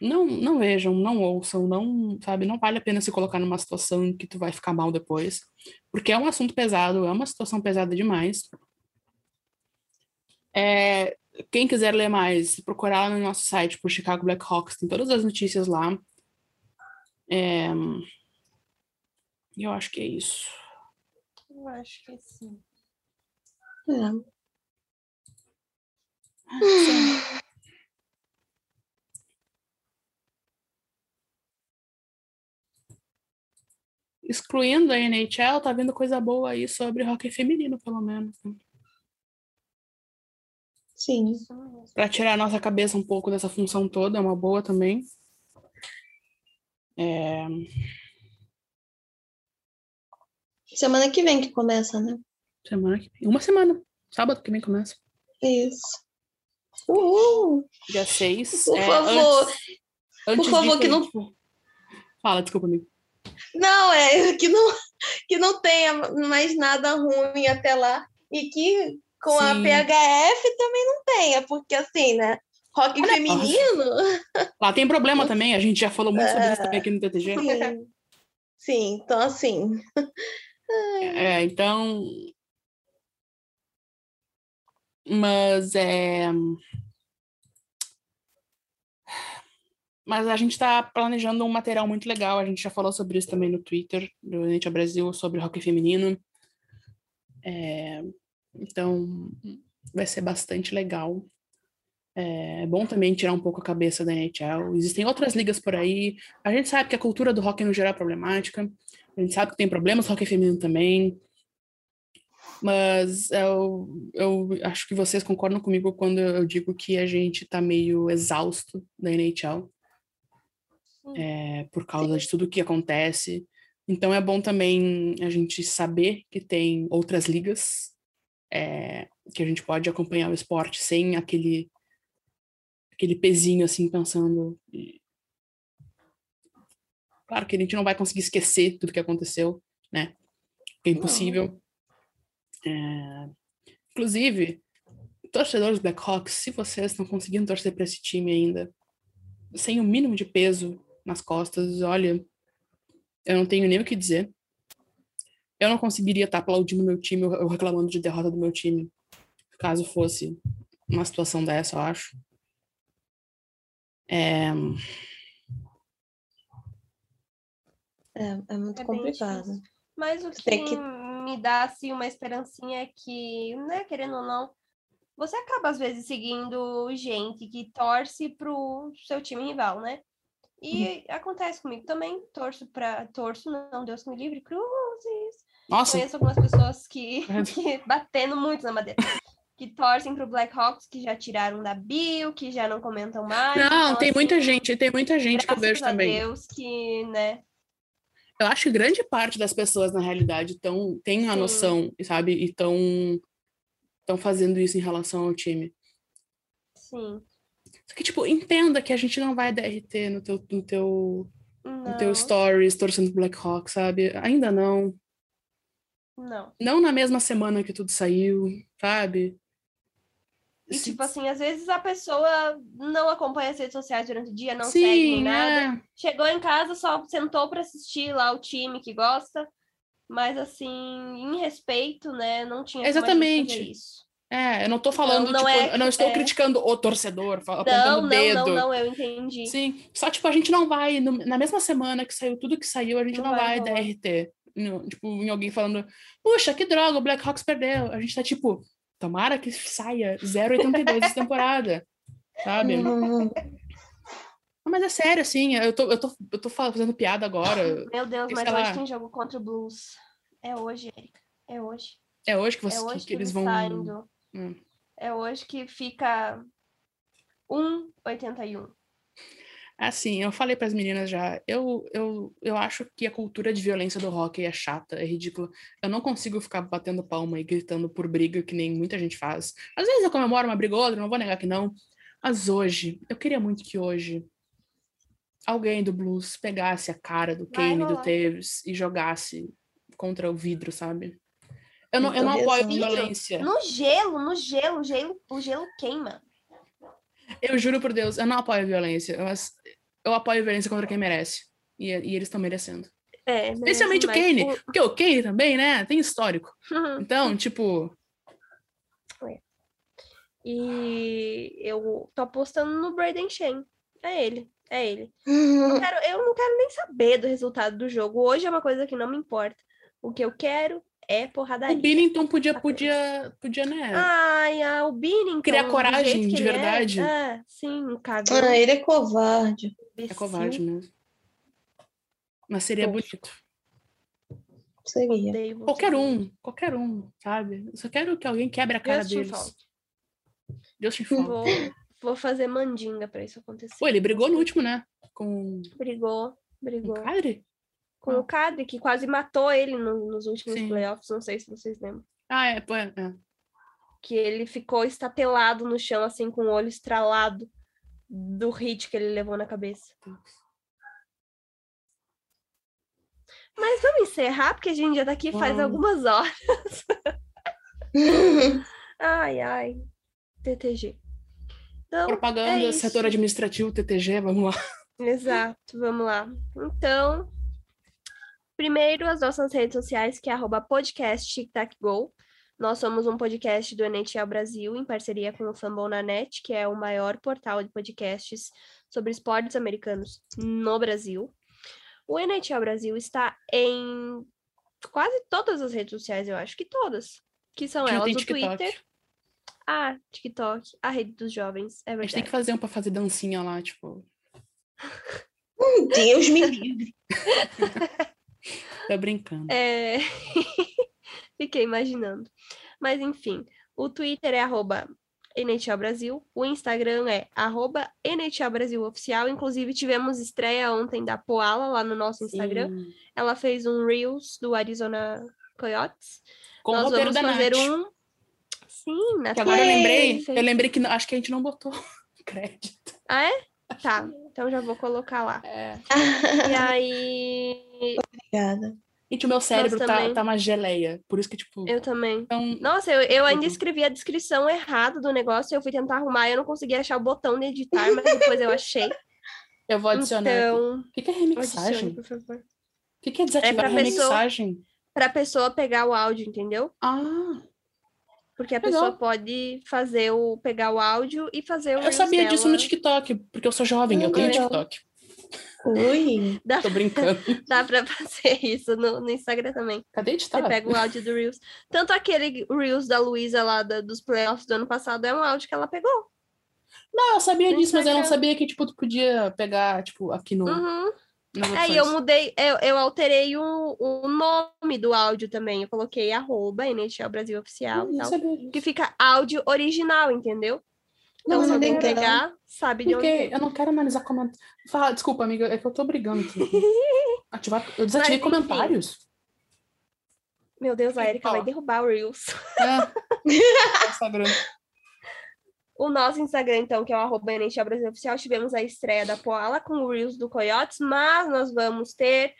Speaker 3: não, não vejam, não ouçam, não, sabe, não vale a pena se colocar numa situação em que tu vai ficar mal depois, porque é um assunto pesado, é uma situação pesada demais. É, quem quiser ler mais, procurar no nosso site por Chicago Blackhawks, tem todas as notícias lá. É, eu acho que é isso.
Speaker 1: Eu acho que sim.
Speaker 2: É. *sighs*
Speaker 3: Excluindo a NHL, tá vindo coisa boa aí sobre hockey feminino, pelo menos. né?
Speaker 2: Sim.
Speaker 3: Pra tirar a nossa cabeça um pouco dessa função toda, é uma boa também. É,
Speaker 2: Semana que vem que começa, né?
Speaker 3: semana que vem. Uma semana. Sábado que vem começa.
Speaker 2: Isso. Uhul.
Speaker 3: Dia 6.
Speaker 2: Por favor.
Speaker 3: Antes,
Speaker 2: favor,
Speaker 3: disso,
Speaker 2: que
Speaker 3: a
Speaker 2: não-
Speaker 3: gente- Fala, desculpa, amigo.
Speaker 2: Não, é *laughs* que não, que não tenha mais nada ruim até lá. E que com a
Speaker 3: Sim.
Speaker 2: PHF também não tenha, porque assim, né? Rock
Speaker 3: Olha,
Speaker 2: feminino.
Speaker 3: Lá tem *laughs* problema também, a gente já falou muito sobre isso também aqui no TTG.
Speaker 2: Sim. Sim, então assim.
Speaker 3: É, então. Mas é. Mas a gente está planejando um material muito legal. A gente já falou sobre isso também no Twitter do NHL Brasil, sobre hockey feminino. É, Então, vai ser bastante legal. É bom também tirar um pouco a cabeça da NHL. Existem outras ligas por aí. A gente sabe que a cultura do hockey no geral é problemática. A gente sabe que tem problemas no hockey feminino também. Mas eu, eu acho que vocês concordam comigo quando eu digo que a gente tá meio exausto da NHL é, por causa de tudo que acontece. Então é bom também a gente saber que tem outras ligas é, que a gente pode acompanhar o esporte sem aquele aquele pezinho assim pensando claro que a gente não vai conseguir esquecer tudo que aconteceu né é impossível É, Inclusive, torcedores Blackhawks, se vocês não conseguiram torcer para esse time ainda, sem o mínimo de peso nas costas, olha, eu não tenho nem o que dizer. Eu não conseguiria estar aplaudindo meu time ou reclamando de derrota do meu time, caso fosse uma situação dessa, eu acho. É,
Speaker 2: É, é muito
Speaker 1: É
Speaker 2: complicado.
Speaker 1: Mas o que,
Speaker 2: que-
Speaker 1: me dá assim, uma esperancinha é que, né, querendo ou não, você acaba às vezes seguindo gente que torce pro seu time rival, né? E acontece comigo também, torço para torço, não, Deus me livre, cruzes.
Speaker 3: nossa,
Speaker 1: Conheço algumas pessoas que, *laughs* que batendo muito na madeira. Que torcem pro Blackhawks, que já tiraram da bio, que já não comentam mais.
Speaker 3: não,
Speaker 1: então,
Speaker 3: tem
Speaker 1: assim,
Speaker 3: muita gente, tem muita gente que eu vejo
Speaker 1: a
Speaker 3: também.
Speaker 1: Deus que, né,
Speaker 3: Eu acho que grande parte das pessoas, na realidade, tão, tem a
Speaker 1: Sim.
Speaker 3: noção, sabe? E estão fazendo isso em relação ao time.
Speaker 1: sim.
Speaker 3: Só que, tipo, entenda que a gente não vai DRT no teu, no teu, no teu stories torcendo pro Black Hawk, sabe? Ainda não.
Speaker 1: não.
Speaker 3: Não na mesma semana que tudo saiu, sabe?
Speaker 1: E,
Speaker 3: Se-
Speaker 1: tipo assim, às vezes a pessoa não acompanha as redes sociais durante o dia, não
Speaker 3: Sim,
Speaker 1: segue nada.
Speaker 3: é.
Speaker 1: Chegou em casa, só sentou pra assistir lá o time que gosta. Mas, assim, em respeito, né? Não tinha
Speaker 3: Exatamente.
Speaker 1: fazer isso.
Speaker 3: É, eu não tô falando,
Speaker 1: não
Speaker 3: tipo,
Speaker 1: é-
Speaker 3: eu não estou
Speaker 1: é.
Speaker 3: criticando o torcedor, fa-
Speaker 1: Não,
Speaker 3: apontando o
Speaker 1: não,
Speaker 3: dedo.
Speaker 1: não, não, eu entendi.
Speaker 3: Sim, só tipo, a gente não vai, no- na mesma semana que saiu tudo que saiu, a gente
Speaker 1: Não
Speaker 3: não,
Speaker 1: vai
Speaker 3: vai,
Speaker 1: rolar.
Speaker 3: DRT. no- tipo, em alguém falando, puxa, que droga, o Blackhawks perdeu. A gente tá tipo, tomara que saia 0,82 essa temporada, sabe?
Speaker 2: Uhum.
Speaker 3: Mas é sério, assim, eu tô, eu tô, eu tô fazendo piada agora.
Speaker 1: Meu Deus,
Speaker 3: Sei
Speaker 1: mas
Speaker 3: lá.
Speaker 1: hoje tem jogo contra o Blues. É hoje, Erika. É hoje.
Speaker 3: É hoje que, você,
Speaker 1: É hoje
Speaker 3: que
Speaker 1: que,
Speaker 3: eles vão.
Speaker 1: saem do...
Speaker 3: Hum.
Speaker 1: É hoje que fica 1,81.
Speaker 3: Assim, eu falei pras meninas já, eu, eu, eu acho que a cultura de violência do hockey é chata, é ridícula. Eu não consigo ficar batendo palma e gritando por briga, que nem muita gente faz. Às vezes eu comemoro uma briga ou outra, não vou negar que não. Mas hoje, eu queria muito que hoje alguém do Blues pegasse a cara do
Speaker 1: Vai
Speaker 3: Kane, do. Taves e jogasse contra o vidro, sabe? Eu não, eu
Speaker 2: tô
Speaker 3: não apoio violência.
Speaker 1: No gelo, no gelo, o gelo, o gelo queima.
Speaker 3: Eu juro por Deus, eu não apoio violência, mas eu apoio violência contra quem merece. E, e eles estão merecendo.
Speaker 1: É,
Speaker 3: Especialmente o Kane, porque o Kane também, né, tem histórico.
Speaker 1: o-
Speaker 3: Então, *laughs* tipo,
Speaker 1: E eu tô apostando no Braden Shen. É ele, é ele.
Speaker 2: Uhum.
Speaker 1: Não *laughs* quero- eu não quero nem saber do resultado do jogo. Hoje é uma coisa que não me importa. O que eu quero é
Speaker 3: o
Speaker 1: porradaria.
Speaker 3: Billington podia, podia, podia, né?
Speaker 1: Ai, ah, o Binnington.
Speaker 3: Criar
Speaker 1: do
Speaker 3: coragem,
Speaker 1: jeito que
Speaker 3: de
Speaker 1: ele é,
Speaker 3: verdade.
Speaker 1: É, sim, um cagão.
Speaker 2: Ah, ele é covarde.
Speaker 3: é covarde mesmo. Mas seria
Speaker 1: Poxa.
Speaker 3: bonito.
Speaker 2: Seria.
Speaker 1: Odeio.
Speaker 3: Qualquer um, qualquer um, sabe? Eu só quero que alguém quebre a cara
Speaker 1: Justin
Speaker 3: deles.
Speaker 1: Faulk.
Speaker 3: Justin.
Speaker 1: Vou, vou fazer mandinga pra isso acontecer.
Speaker 3: Pô, ele brigou no último, né? Com
Speaker 1: Brigou,
Speaker 3: o
Speaker 1: brigou.
Speaker 3: Cadre?
Speaker 1: Com o Cadre, que quase matou ele no- nos últimos
Speaker 3: Sim.
Speaker 1: playoffs. Não sei se vocês lembram.
Speaker 3: Ah, é, pô, é. é.
Speaker 1: que ele ficou estatelado no chão, assim, com o olho estralado do hit que ele levou na cabeça. Mas vamos encerrar, porque a gente já tá aqui faz
Speaker 3: Vamos.
Speaker 1: algumas horas. *laughs* Ai, ai. TTG. Então,
Speaker 3: Propaganda,
Speaker 1: é
Speaker 3: setor administrativo, TTG, vamos lá.
Speaker 1: Exato, vamos lá. Então, primeiro as nossas redes sociais, que é arroba podcast Tic Tac Go. Nós somos um podcast do NHL Brasil, em parceria com o Fambonanet, que é o maior portal de podcasts sobre esportes americanos no Brasil. O NHL Brasil está em quase todas as redes sociais, eu acho que todas. Que são
Speaker 3: não
Speaker 1: elas,
Speaker 3: tem
Speaker 1: o. Twitter, a TikTok, a rede dos jovens, é
Speaker 3: A gente
Speaker 1: verdade.
Speaker 3: tem que fazer um pra fazer dancinha lá, tipo. *laughs*
Speaker 2: Deus me livre. *laughs*
Speaker 3: Tá brincando.
Speaker 1: É... *laughs* Fiquei imaginando. Mas enfim, o Twitter é arroba NHL Brasil, o Instagram é arroba NHL Brasil Oficial. Inclusive, tivemos estreia ontem da Poala lá no nosso Instagram.
Speaker 3: Sim.
Speaker 1: Ela fez um Reels do Arizona Coyotes.
Speaker 3: Com o
Speaker 1: Nós
Speaker 3: roteiro
Speaker 1: vamos
Speaker 3: da
Speaker 1: fazer
Speaker 3: Nath.
Speaker 1: um. Sim, na
Speaker 3: Que agora eu lembrei,
Speaker 1: fez.
Speaker 3: eu lembrei que acho que a gente não botou *laughs* crédito.
Speaker 1: Ah, é? Tá, então já vou colocar lá.
Speaker 3: É.
Speaker 1: E aí.
Speaker 2: Obrigada.
Speaker 3: Gente, o meu cérebro tá,
Speaker 1: também.
Speaker 3: tá uma geleia. Por isso que, tipo.
Speaker 1: Eu também.
Speaker 3: Então,
Speaker 1: Nossa, eu, eu ainda
Speaker 3: Uhum.
Speaker 1: escrevi a descrição errada do negócio, eu fui tentar arrumar, eu não consegui achar o botão de editar, mas depois eu achei. *laughs*
Speaker 3: eu vou adicionar.
Speaker 1: Então,
Speaker 3: O que, que é
Speaker 1: adicione,
Speaker 3: remixagem?
Speaker 1: por favor.
Speaker 3: O que, que é desativar
Speaker 1: pra pessoa-
Speaker 3: remixagem?
Speaker 1: Pra pessoa pegar o áudio, entendeu?
Speaker 3: Ah,
Speaker 1: Porque a
Speaker 3: Legal.
Speaker 1: pessoa pode fazer o pegar o áudio e fazer o
Speaker 3: eu sabia disso no
Speaker 1: dela.
Speaker 3: TikTok, porque eu sou jovem, eu tenho
Speaker 2: Legal.
Speaker 3: TikTok.
Speaker 2: Ui. *laughs*
Speaker 1: Dá,
Speaker 3: Tô brincando. *laughs*
Speaker 1: dá pra fazer isso no, no Instagram também.
Speaker 3: Cadê
Speaker 1: Você
Speaker 3: editar?
Speaker 1: pega o áudio do Reels. Tanto aquele Reels da Luísa lá da- dos playoffs do ano passado é um áudio que ela pegou.
Speaker 3: Não, eu sabia
Speaker 1: No
Speaker 3: disso, mas eu não
Speaker 1: Instagram.
Speaker 3: sabia que, tipo, tu podia pegar, tipo, aqui no.
Speaker 1: Uhum.
Speaker 3: nas
Speaker 1: É, eu mudei, eu, eu alterei o, o nome do áudio também. Eu coloquei arroba NHL Brasil Oficial
Speaker 3: Hum,
Speaker 1: tal. Que fica áudio original, entendeu? Então,
Speaker 2: Não,
Speaker 1: se alguém
Speaker 2: legal.
Speaker 1: pegar, sabe de onde
Speaker 3: Porque
Speaker 1: veio.
Speaker 3: eu não quero analisar comentários. Fala, desculpa, amiga, é que eu tô brigando aqui. *laughs* Ativar... Eu desativei
Speaker 1: Mas, enfim.
Speaker 3: comentários.
Speaker 1: Meu Deus, a Erika vai derrubar o Reels.
Speaker 3: É. *laughs*
Speaker 1: O nosso Instagram, então, que é o arroba Brasil Oficial, tivemos a estreia da Poala com o Reels do Coyotes, mas nós vamos ter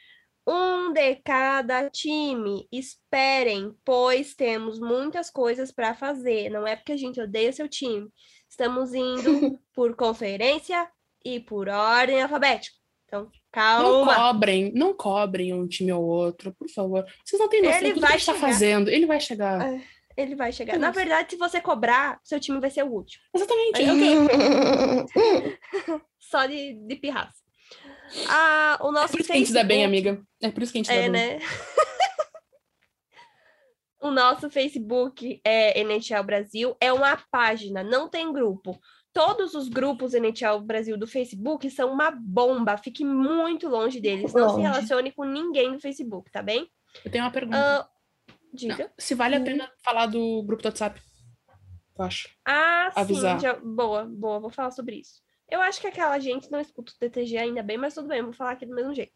Speaker 1: um de cada time. Esperem, pois temos muitas coisas para fazer. Não é porque a gente odeia seu time. Estamos indo *laughs* por conferência e por ordem alfabética. Então,
Speaker 3: Não
Speaker 1: calma.
Speaker 3: cobrem, não cobrem um time ou outro, por favor. Vocês não têm noção
Speaker 1: Ele
Speaker 3: do que
Speaker 1: vai
Speaker 3: a gente tá
Speaker 1: chegar.
Speaker 3: fazendo. Ele vai chegar.
Speaker 1: É. Ele vai chegar.
Speaker 3: É
Speaker 1: Na verdade, se você cobrar, seu time vai ser o último.
Speaker 3: Exatamente.
Speaker 1: Aí-
Speaker 3: é o que-
Speaker 1: Só de, de pirraça. Ah, o
Speaker 3: É
Speaker 1: nosso
Speaker 3: por isso que a gente se dá bem,
Speaker 1: Facebook-
Speaker 3: amiga. É por isso que a gente se dá
Speaker 1: É,
Speaker 3: bem.
Speaker 1: né? *laughs* o nosso Facebook é NHL Brasil, é uma página, não tem grupo. Todos os grupos NHL Brasil do Facebook são uma bomba. Fique muito longe deles. Não se relacione com ninguém no Facebook, tá bem?
Speaker 3: Eu tenho uma pergunta.
Speaker 1: Ah, diga.
Speaker 3: Não, se vale a pena falar do grupo do WhatsApp. Eu acho.
Speaker 1: Ah,
Speaker 3: Avisar.
Speaker 1: sim. já- Boa, boa. Vou falar sobre isso. Eu acho que aquela gente não escuta o TTG ainda bem, mas tudo bem, vou falar aqui do mesmo jeito.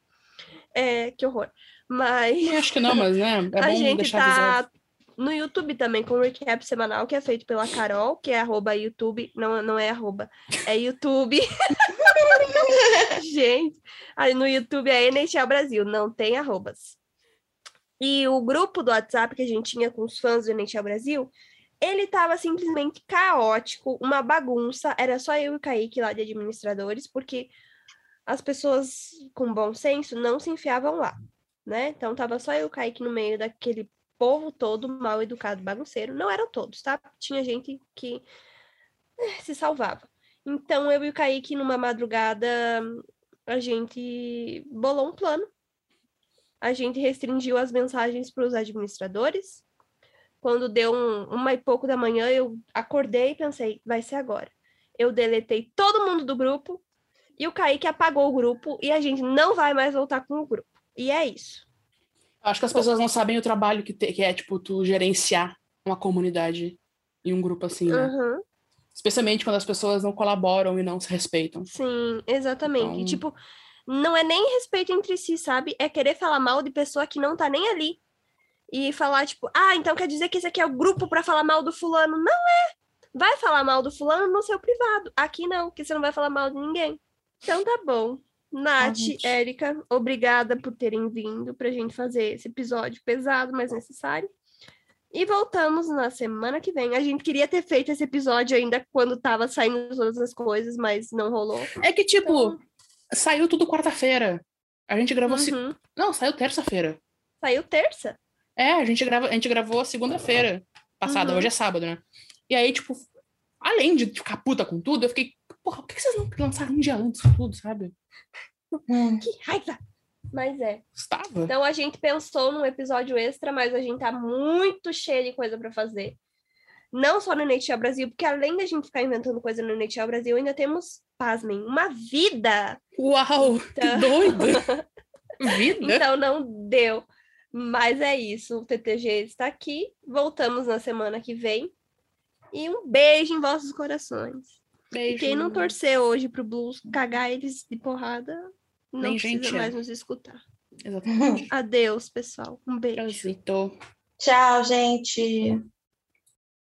Speaker 1: É, que horror. Mas.
Speaker 3: Eu acho que não, mas né, *laughs* é
Speaker 1: a gente tá
Speaker 3: avisado.
Speaker 1: no YouTube também com o recap semanal que é feito pela Carol, que é arroba YouTube, não, não é arroba, é YouTube. *laughs* gente, aí no YouTube é NHL Brasil, não tem arrobas. E o grupo do WhatsApp que a gente tinha com os fãs do NHL Brasil, ele tava simplesmente caótico, uma bagunça, era só eu e o Kaique lá de administradores, porque as pessoas com bom senso não se enfiavam lá, né? Então tava só eu e o Kaique no meio daquele povo todo mal educado, bagunceiro. Não eram todos, tá? Tinha gente que eh, se salvava. Então eu e o Kaique, numa madrugada, a gente bolou um plano. A gente restringiu as mensagens para os administradores. Quando deu um- uma e pouco da manhã, eu acordei e pensei, vai ser agora. Eu deletei todo mundo do grupo e o Kaique apagou o grupo e a gente não vai mais voltar com o grupo. E é isso.
Speaker 3: Acho que as pessoas não sabem o trabalho que, te- que é, tipo, tu gerenciar uma comunidade em um grupo assim, né?
Speaker 1: Uhum.
Speaker 3: Especialmente quando as pessoas não colaboram e não se respeitam.
Speaker 1: Sim, exatamente. E,
Speaker 3: Então-
Speaker 1: tipo, não é nem respeito entre si, sabe? É querer falar mal de pessoa que não tá nem ali. E falar, tipo, ah, então quer dizer que esse aqui é o grupo pra falar mal do fulano. Não é! Vai falar mal do fulano no seu privado. Aqui não, que você não vai falar mal de ninguém. Então tá bom. Nath,
Speaker 3: gente.
Speaker 1: Érica, obrigada por terem vindo pra gente fazer esse episódio pesado, mas necessário. E voltamos na semana que vem. A gente queria ter feito esse episódio ainda quando tava saindo todas as coisas, mas não rolou.
Speaker 3: É que, tipo,
Speaker 1: Então-
Speaker 3: saiu tudo quarta-feira. A gente gravou. se-
Speaker 1: Uhum.
Speaker 3: Não, saiu terça-feira.
Speaker 1: Saiu terça?
Speaker 3: É, a gente, grava... a gente gravou segunda-feira passada,
Speaker 1: Uhum.
Speaker 3: hoje é sábado, né? E aí, tipo, além de ficar puta com tudo, eu fiquei, porra, por que vocês não lançaram um dia antes tudo, sabe?
Speaker 2: Hum.
Speaker 1: Que raiva! Mas é.
Speaker 3: Estava.
Speaker 1: Então a gente pensou num episódio extra, mas a gente tá muito cheio de coisa pra fazer. Não só no NHL Brasil, porque além da gente ficar inventando coisa no NHL Brasil, ainda temos, pasmem, uma vida.
Speaker 3: Uau, que
Speaker 1: Então-
Speaker 3: doido! *laughs* Vida?
Speaker 1: Então não deu. Mas é isso. O TTG está aqui. Voltamos na semana que vem. E um beijo em vossos corações. E
Speaker 3: Beijo.
Speaker 1: quem não torcer hoje pro Blues cagar eles de porrada, não
Speaker 3: Nem
Speaker 1: precisa
Speaker 3: gente
Speaker 1: mais nos escutar.
Speaker 3: Exatamente.
Speaker 1: Adeus, pessoal. Um beijo.
Speaker 2: Tchau, gente.